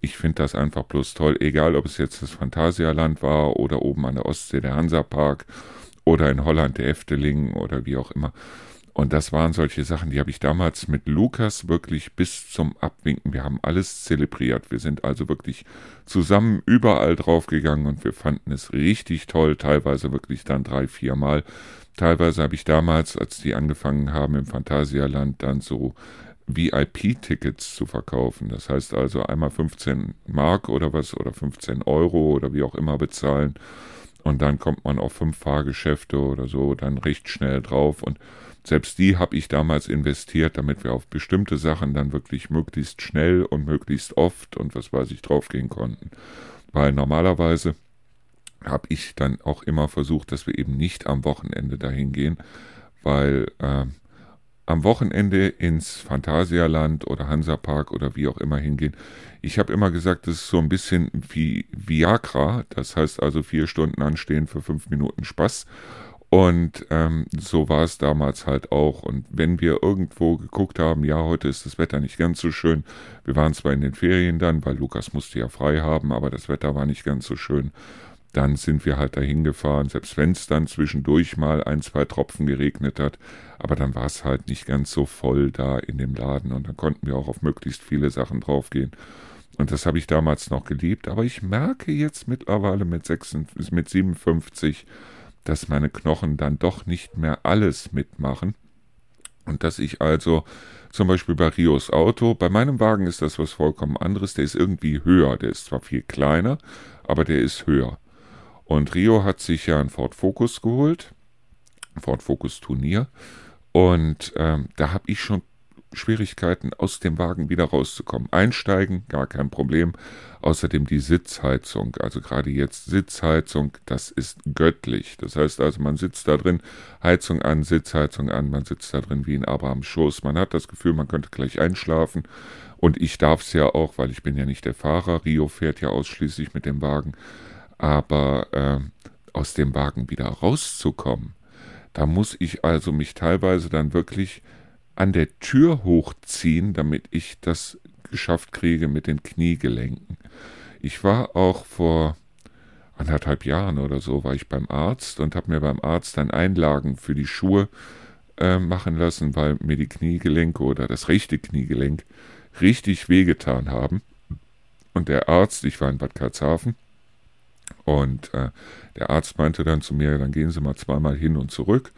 Ich finde das einfach bloß toll, egal ob es jetzt das Phantasialand war oder oben an der Ostsee der Hansapark oder in Holland der Efteling oder wie auch immer. Und das waren solche Sachen, die habe ich damals mit Lukas wirklich bis zum Abwinken. Wir haben alles zelebriert. Wir sind also wirklich zusammen überall draufgegangen und wir fanden es richtig toll, teilweise wirklich dann drei, vier Mal. Teilweise habe ich damals, als die angefangen haben im Phantasialand, dann so VIP-Tickets zu verkaufen. Das heißt also einmal 15 Mark oder was oder 15 Euro oder wie auch immer bezahlen. Und dann kommt man auf fünf Fahrgeschäfte oder so dann recht schnell drauf. Und selbst die habe ich damals investiert, damit wir auf bestimmte Sachen dann wirklich möglichst schnell und möglichst oft und was weiß ich draufgehen konnten. Weil normalerweise habe ich dann auch immer versucht, dass wir eben nicht am Wochenende dahin gehen, weil äh, am Wochenende ins Phantasialand oder Hansapark oder wie auch immer hingehen. Ich habe immer gesagt, das ist so ein bisschen wie Viagra, das heißt also vier Stunden anstehen für fünf Minuten Spaß. Und ähm, so war es damals halt auch. Und wenn wir irgendwo geguckt haben, ja, heute ist das Wetter nicht ganz so schön. Wir waren zwar in den Ferien dann, weil Lukas musste ja frei haben, aber das Wetter war nicht ganz so schön dann sind wir halt dahin gefahren, selbst wenn es dann zwischendurch mal ein, zwei Tropfen geregnet hat, aber dann war es halt nicht ganz so voll da in dem Laden und dann konnten wir auch auf möglichst viele Sachen draufgehen. Und das habe ich damals noch geliebt, aber ich merke jetzt mittlerweile mit, 56, mit 57, dass meine Knochen dann doch nicht mehr alles mitmachen und dass ich also zum Beispiel bei Rios Auto, bei meinem Wagen ist das was vollkommen anderes, der ist irgendwie höher, der ist zwar viel kleiner, aber der ist höher. Und Rio hat sich ja ein Ford Focus geholt, Ford Focus Turnier. Und ähm, da habe ich schon Schwierigkeiten, aus dem Wagen wieder rauszukommen. Einsteigen, gar kein Problem. Außerdem die Sitzheizung, also gerade jetzt Sitzheizung, das ist göttlich. Das heißt also, man sitzt da drin, Heizung an, Sitzheizung an, man sitzt da drin wie in Abrahams Schoß. Man hat das Gefühl, man könnte gleich einschlafen. Und ich darf es ja auch, weil ich bin ja nicht der Fahrer. Rio fährt ja ausschließlich mit dem Wagen aber äh, aus dem Wagen wieder rauszukommen, da muss ich also mich teilweise dann wirklich an der Tür hochziehen, damit ich das geschafft kriege mit den Kniegelenken. Ich war auch vor anderthalb Jahren oder so, war ich beim Arzt und habe mir beim Arzt dann Einlagen für die Schuhe äh, machen lassen, weil mir die Kniegelenke oder das rechte Kniegelenk richtig wehgetan haben. Und der Arzt, ich war in Bad Karlshafen, und äh, der Arzt meinte dann zu mir, dann gehen Sie mal zweimal hin und zurück.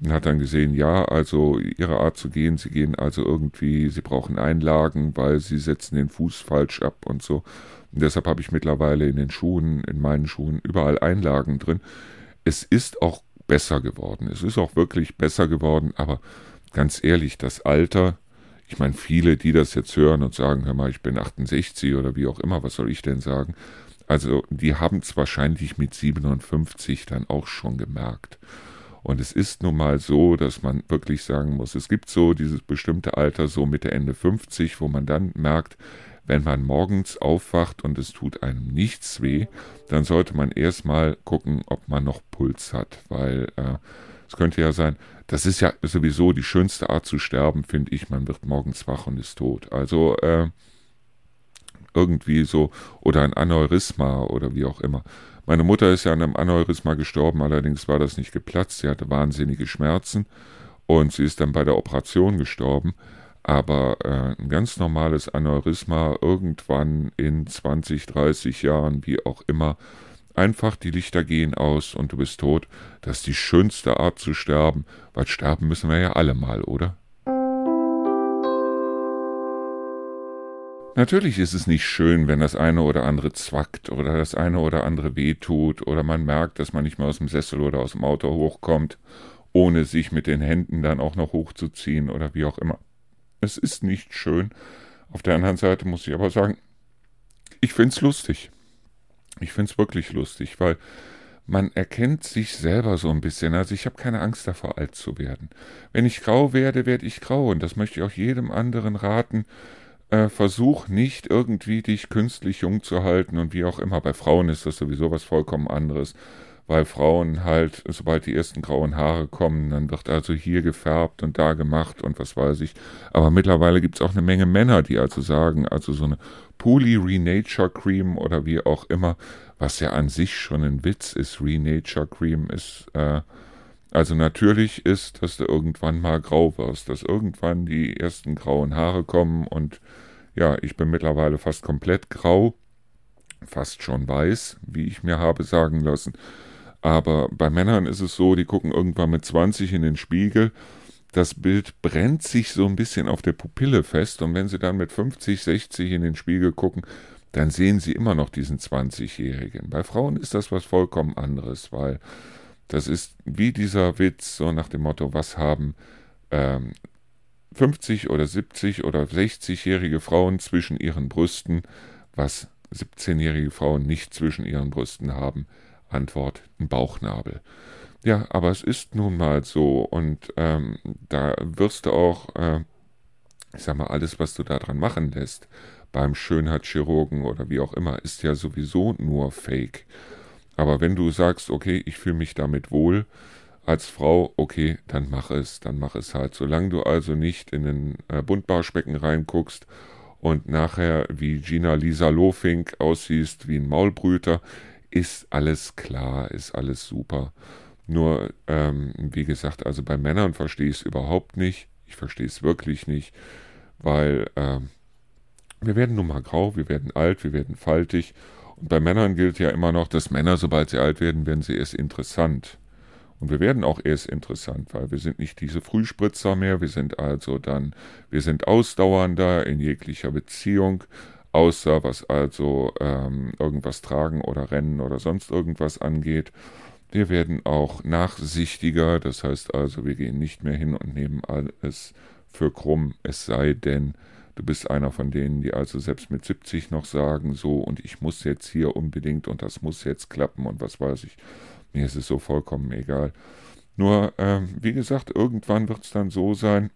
Und hat dann gesehen, ja, also Ihre Art zu gehen, Sie gehen also irgendwie, Sie brauchen Einlagen, weil Sie setzen den Fuß falsch ab und so. Und deshalb habe ich mittlerweile in den Schuhen, in meinen Schuhen, überall Einlagen drin. Es ist auch besser geworden. Es ist auch wirklich besser geworden, aber ganz ehrlich, das Alter, ich meine, viele, die das jetzt hören und sagen, hör mal, ich bin 68 oder wie auch immer, was soll ich denn sagen? Also die haben es wahrscheinlich mit 57 dann auch schon gemerkt. Und es ist nun mal so, dass man wirklich sagen muss, es gibt so dieses bestimmte Alter, so Mitte, Ende 50, wo man dann merkt, wenn man morgens aufwacht und es tut einem nichts weh, dann sollte man erstmal gucken, ob man noch Puls hat, weil äh, es könnte ja sein, das ist ja sowieso die schönste Art zu sterben, finde ich, man wird morgens wach und ist tot. Also äh, irgendwie so oder ein Aneurysma oder wie auch immer. Meine Mutter ist ja an einem Aneurysma gestorben, allerdings war das nicht geplatzt. Sie hatte wahnsinnige Schmerzen und sie ist dann bei der Operation gestorben. Aber äh, ein ganz normales Aneurysma irgendwann in 20, 30 Jahren, wie auch immer, einfach die Lichter gehen aus und du bist tot. Das ist die schönste Art zu sterben, weil sterben müssen wir ja alle mal, oder? Natürlich ist es nicht schön, wenn das eine oder andere zwackt oder das eine oder andere wehtut oder man merkt, dass man nicht mehr aus dem Sessel oder aus dem Auto hochkommt, ohne sich mit den Händen dann auch noch hochzuziehen oder wie auch immer. Es ist nicht schön. Auf der anderen Seite muss ich aber sagen, ich finde es lustig. Ich finde es wirklich lustig, weil man erkennt sich selber so ein bisschen. Also ich habe keine Angst davor, alt zu werden. Wenn ich grau werde, werde ich grau. Und das möchte ich auch jedem anderen raten äh, versuch nicht irgendwie dich künstlich jung zu halten und wie auch immer. Bei Frauen ist das sowieso was vollkommen anderes, weil Frauen halt, sobald die ersten grauen Haare kommen, dann wird also hier gefärbt und da gemacht und was weiß ich. Aber mittlerweile gibt es auch eine Menge Männer, die also sagen, also so eine Poly Renature Cream oder wie auch immer, was ja an sich schon ein Witz ist. Renature Cream ist, äh, also natürlich ist, dass du irgendwann mal grau wirst, dass irgendwann die ersten grauen Haare kommen und ja, ich bin mittlerweile fast komplett grau, fast schon weiß, wie ich mir habe sagen lassen. Aber bei Männern ist es so, die gucken irgendwann mit 20 in den Spiegel. Das Bild brennt sich so ein bisschen auf der Pupille fest und wenn sie dann mit 50, 60 in den Spiegel gucken, dann sehen sie immer noch diesen 20-Jährigen. Bei Frauen ist das was vollkommen anderes, weil das ist wie dieser Witz, so nach dem Motto, was haben ähm, 50 oder 70 oder 60-jährige Frauen zwischen ihren Brüsten, was 17-jährige Frauen nicht zwischen ihren Brüsten haben? Antwort, ein Bauchnabel. Ja, aber es ist nun mal so und ähm, da wirst du auch, äh, ich sag mal, alles, was du daran machen lässt, beim Schönheitschirurgen oder wie auch immer, ist ja sowieso nur Fake. Aber wenn du sagst, okay, ich fühle mich damit wohl, als Frau, okay, dann mach es, dann mach es halt. Solange du also nicht in den äh, Buntbauschbecken reinguckst und nachher wie Gina Lisa Lofink aussiehst wie ein Maulbrüter, ist alles klar, ist alles super. Nur, ähm, wie gesagt, also bei Männern verstehe ich es überhaupt nicht. Ich verstehe es wirklich nicht, weil ähm, wir werden nun mal grau, wir werden alt, wir werden faltig bei Männern gilt ja immer noch, dass Männer, sobald sie alt werden, werden sie erst interessant. Und wir werden auch erst interessant, weil wir sind nicht diese Frühspritzer mehr, wir sind also dann, wir sind ausdauernder in jeglicher Beziehung, außer was also ähm, irgendwas tragen oder rennen oder sonst irgendwas angeht. Wir werden auch nachsichtiger, das heißt also, wir gehen nicht mehr hin und nehmen alles für krumm, es sei denn, Du bist einer von denen, die also selbst mit 70 noch sagen, so und ich muss jetzt hier unbedingt und das muss jetzt klappen und was weiß ich. Mir ist es so vollkommen egal. Nur, ähm, wie gesagt, irgendwann wird es dann so sein,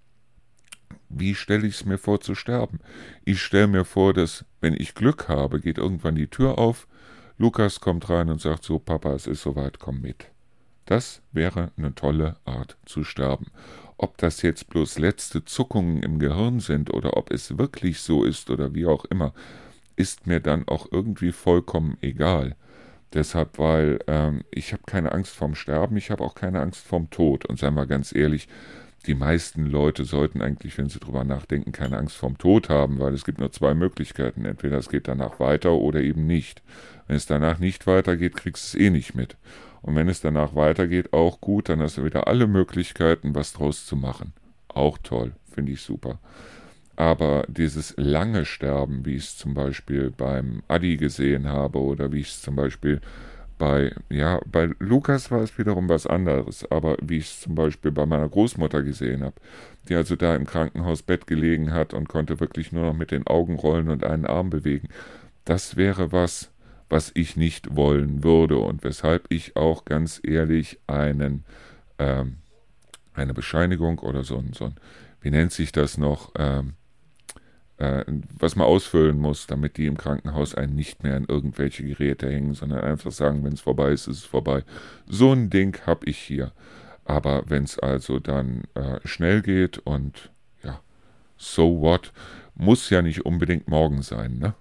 wie stelle ich es mir vor zu sterben? Ich stelle mir vor, dass, wenn ich Glück habe, geht irgendwann die Tür auf, Lukas kommt rein und sagt so, Papa, es ist soweit, komm mit. Das wäre eine tolle Art zu sterben. Ob das jetzt bloß letzte Zuckungen im Gehirn sind oder ob es wirklich so ist oder wie auch immer, ist mir dann auch irgendwie vollkommen egal. Deshalb, weil ähm, ich habe keine Angst vorm Sterben, ich habe auch keine Angst vorm Tod. Und seien wir ganz ehrlich, die meisten Leute sollten eigentlich, wenn sie drüber nachdenken, keine Angst vorm Tod haben, weil es gibt nur zwei Möglichkeiten. Entweder es geht danach weiter oder eben nicht. Wenn es danach nicht weitergeht, kriegst du es eh nicht mit. Und wenn es danach weitergeht, auch gut, dann hast du wieder alle Möglichkeiten, was draus zu machen. Auch toll, finde ich super. Aber dieses lange Sterben, wie ich es zum Beispiel beim Adi gesehen habe oder wie ich es zum Beispiel bei, ja, bei Lukas war es wiederum was anderes, aber wie ich es zum Beispiel bei meiner Großmutter gesehen habe, die also da im Krankenhausbett gelegen hat und konnte wirklich nur noch mit den Augen rollen und einen Arm bewegen, das wäre was, was ich nicht wollen würde und weshalb ich auch ganz ehrlich einen, ähm, eine Bescheinigung oder so ein, so ein, wie nennt sich das noch, ähm, äh, was man ausfüllen muss, damit die im Krankenhaus einen nicht mehr an irgendwelche Geräte hängen, sondern einfach sagen, wenn es vorbei ist, ist es vorbei. So ein Ding habe ich hier. Aber wenn es also dann äh, schnell geht und ja, so what, muss ja nicht unbedingt morgen sein, ne?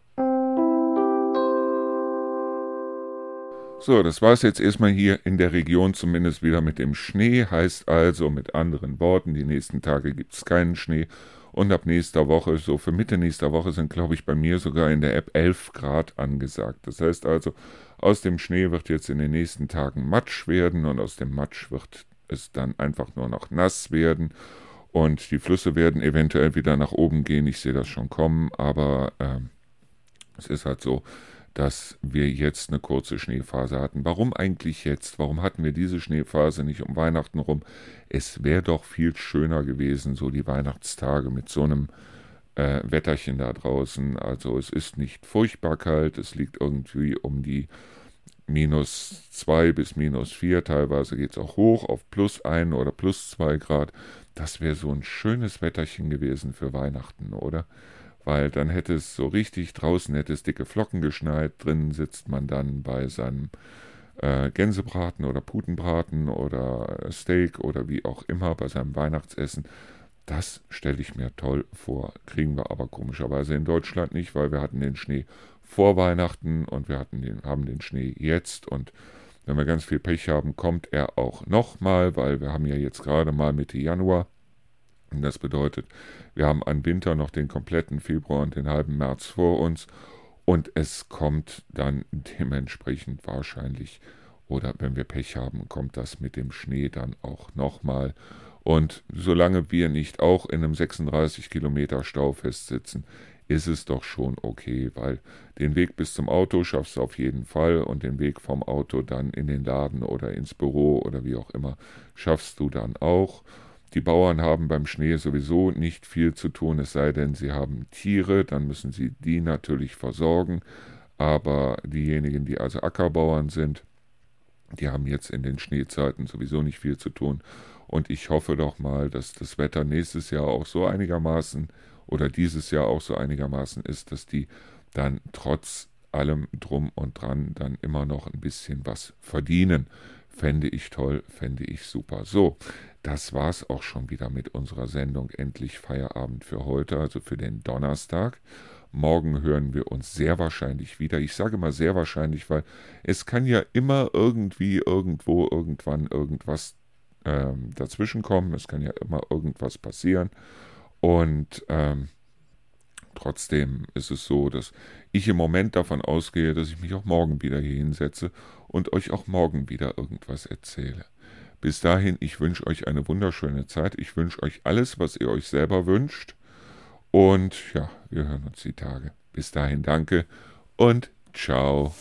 So, das war es jetzt erstmal hier in der Region zumindest wieder mit dem Schnee. Heißt also mit anderen Worten, die nächsten Tage gibt es keinen Schnee. Und ab nächster Woche, so für Mitte nächster Woche, sind, glaube ich, bei mir sogar in der App 11 Grad angesagt. Das heißt also, aus dem Schnee wird jetzt in den nächsten Tagen Matsch werden und aus dem Matsch wird es dann einfach nur noch nass werden. Und die Flüsse werden eventuell wieder nach oben gehen. Ich sehe das schon kommen, aber äh, es ist halt so, dass wir jetzt eine kurze Schneephase hatten. Warum eigentlich jetzt? Warum hatten wir diese Schneephase nicht um Weihnachten rum? Es wäre doch viel schöner gewesen, so die Weihnachtstage mit so einem äh, Wetterchen da draußen. Also es ist nicht furchtbar kalt, es liegt irgendwie um die minus 2 bis minus 4, teilweise geht es auch hoch auf plus 1 oder plus 2 Grad. Das wäre so ein schönes Wetterchen gewesen für Weihnachten, oder? Weil dann hätte es so richtig draußen hätte es dicke Flocken geschneit, drinnen sitzt man dann bei seinem äh, Gänsebraten oder Putenbraten oder Steak oder wie auch immer bei seinem Weihnachtsessen. Das stelle ich mir toll vor, kriegen wir aber komischerweise in Deutschland nicht, weil wir hatten den Schnee vor Weihnachten und wir hatten den, haben den Schnee jetzt und wenn wir ganz viel Pech haben, kommt er auch nochmal, weil wir haben ja jetzt gerade mal Mitte Januar. Das bedeutet, wir haben an Winter noch den kompletten Februar und den halben März vor uns und es kommt dann dementsprechend wahrscheinlich, oder wenn wir Pech haben, kommt das mit dem Schnee dann auch nochmal. Und solange wir nicht auch in einem 36 Kilometer Stau festsitzen, ist es doch schon okay, weil den Weg bis zum Auto schaffst du auf jeden Fall und den Weg vom Auto dann in den Laden oder ins Büro oder wie auch immer schaffst du dann auch. Die Bauern haben beim Schnee sowieso nicht viel zu tun, es sei denn, sie haben Tiere, dann müssen sie die natürlich versorgen. Aber diejenigen, die also Ackerbauern sind, die haben jetzt in den Schneezeiten sowieso nicht viel zu tun. Und ich hoffe doch mal, dass das Wetter nächstes Jahr auch so einigermaßen oder dieses Jahr auch so einigermaßen ist, dass die dann trotz allem drum und dran dann immer noch ein bisschen was verdienen. Fände ich toll, fände ich super. So, das war's auch schon wieder mit unserer Sendung Endlich Feierabend für heute, also für den Donnerstag. Morgen hören wir uns sehr wahrscheinlich wieder. Ich sage mal sehr wahrscheinlich, weil es kann ja immer irgendwie, irgendwo, irgendwann irgendwas ähm, dazwischen kommen. Es kann ja immer irgendwas passieren. Und ähm, trotzdem ist es so, dass ich im Moment davon ausgehe, dass ich mich auch morgen wieder hier hinsetze und euch auch morgen wieder irgendwas erzähle. Bis dahin, ich wünsche euch eine wunderschöne Zeit. Ich wünsche euch alles, was ihr euch selber wünscht. Und ja, wir hören uns die Tage. Bis dahin, danke und ciao.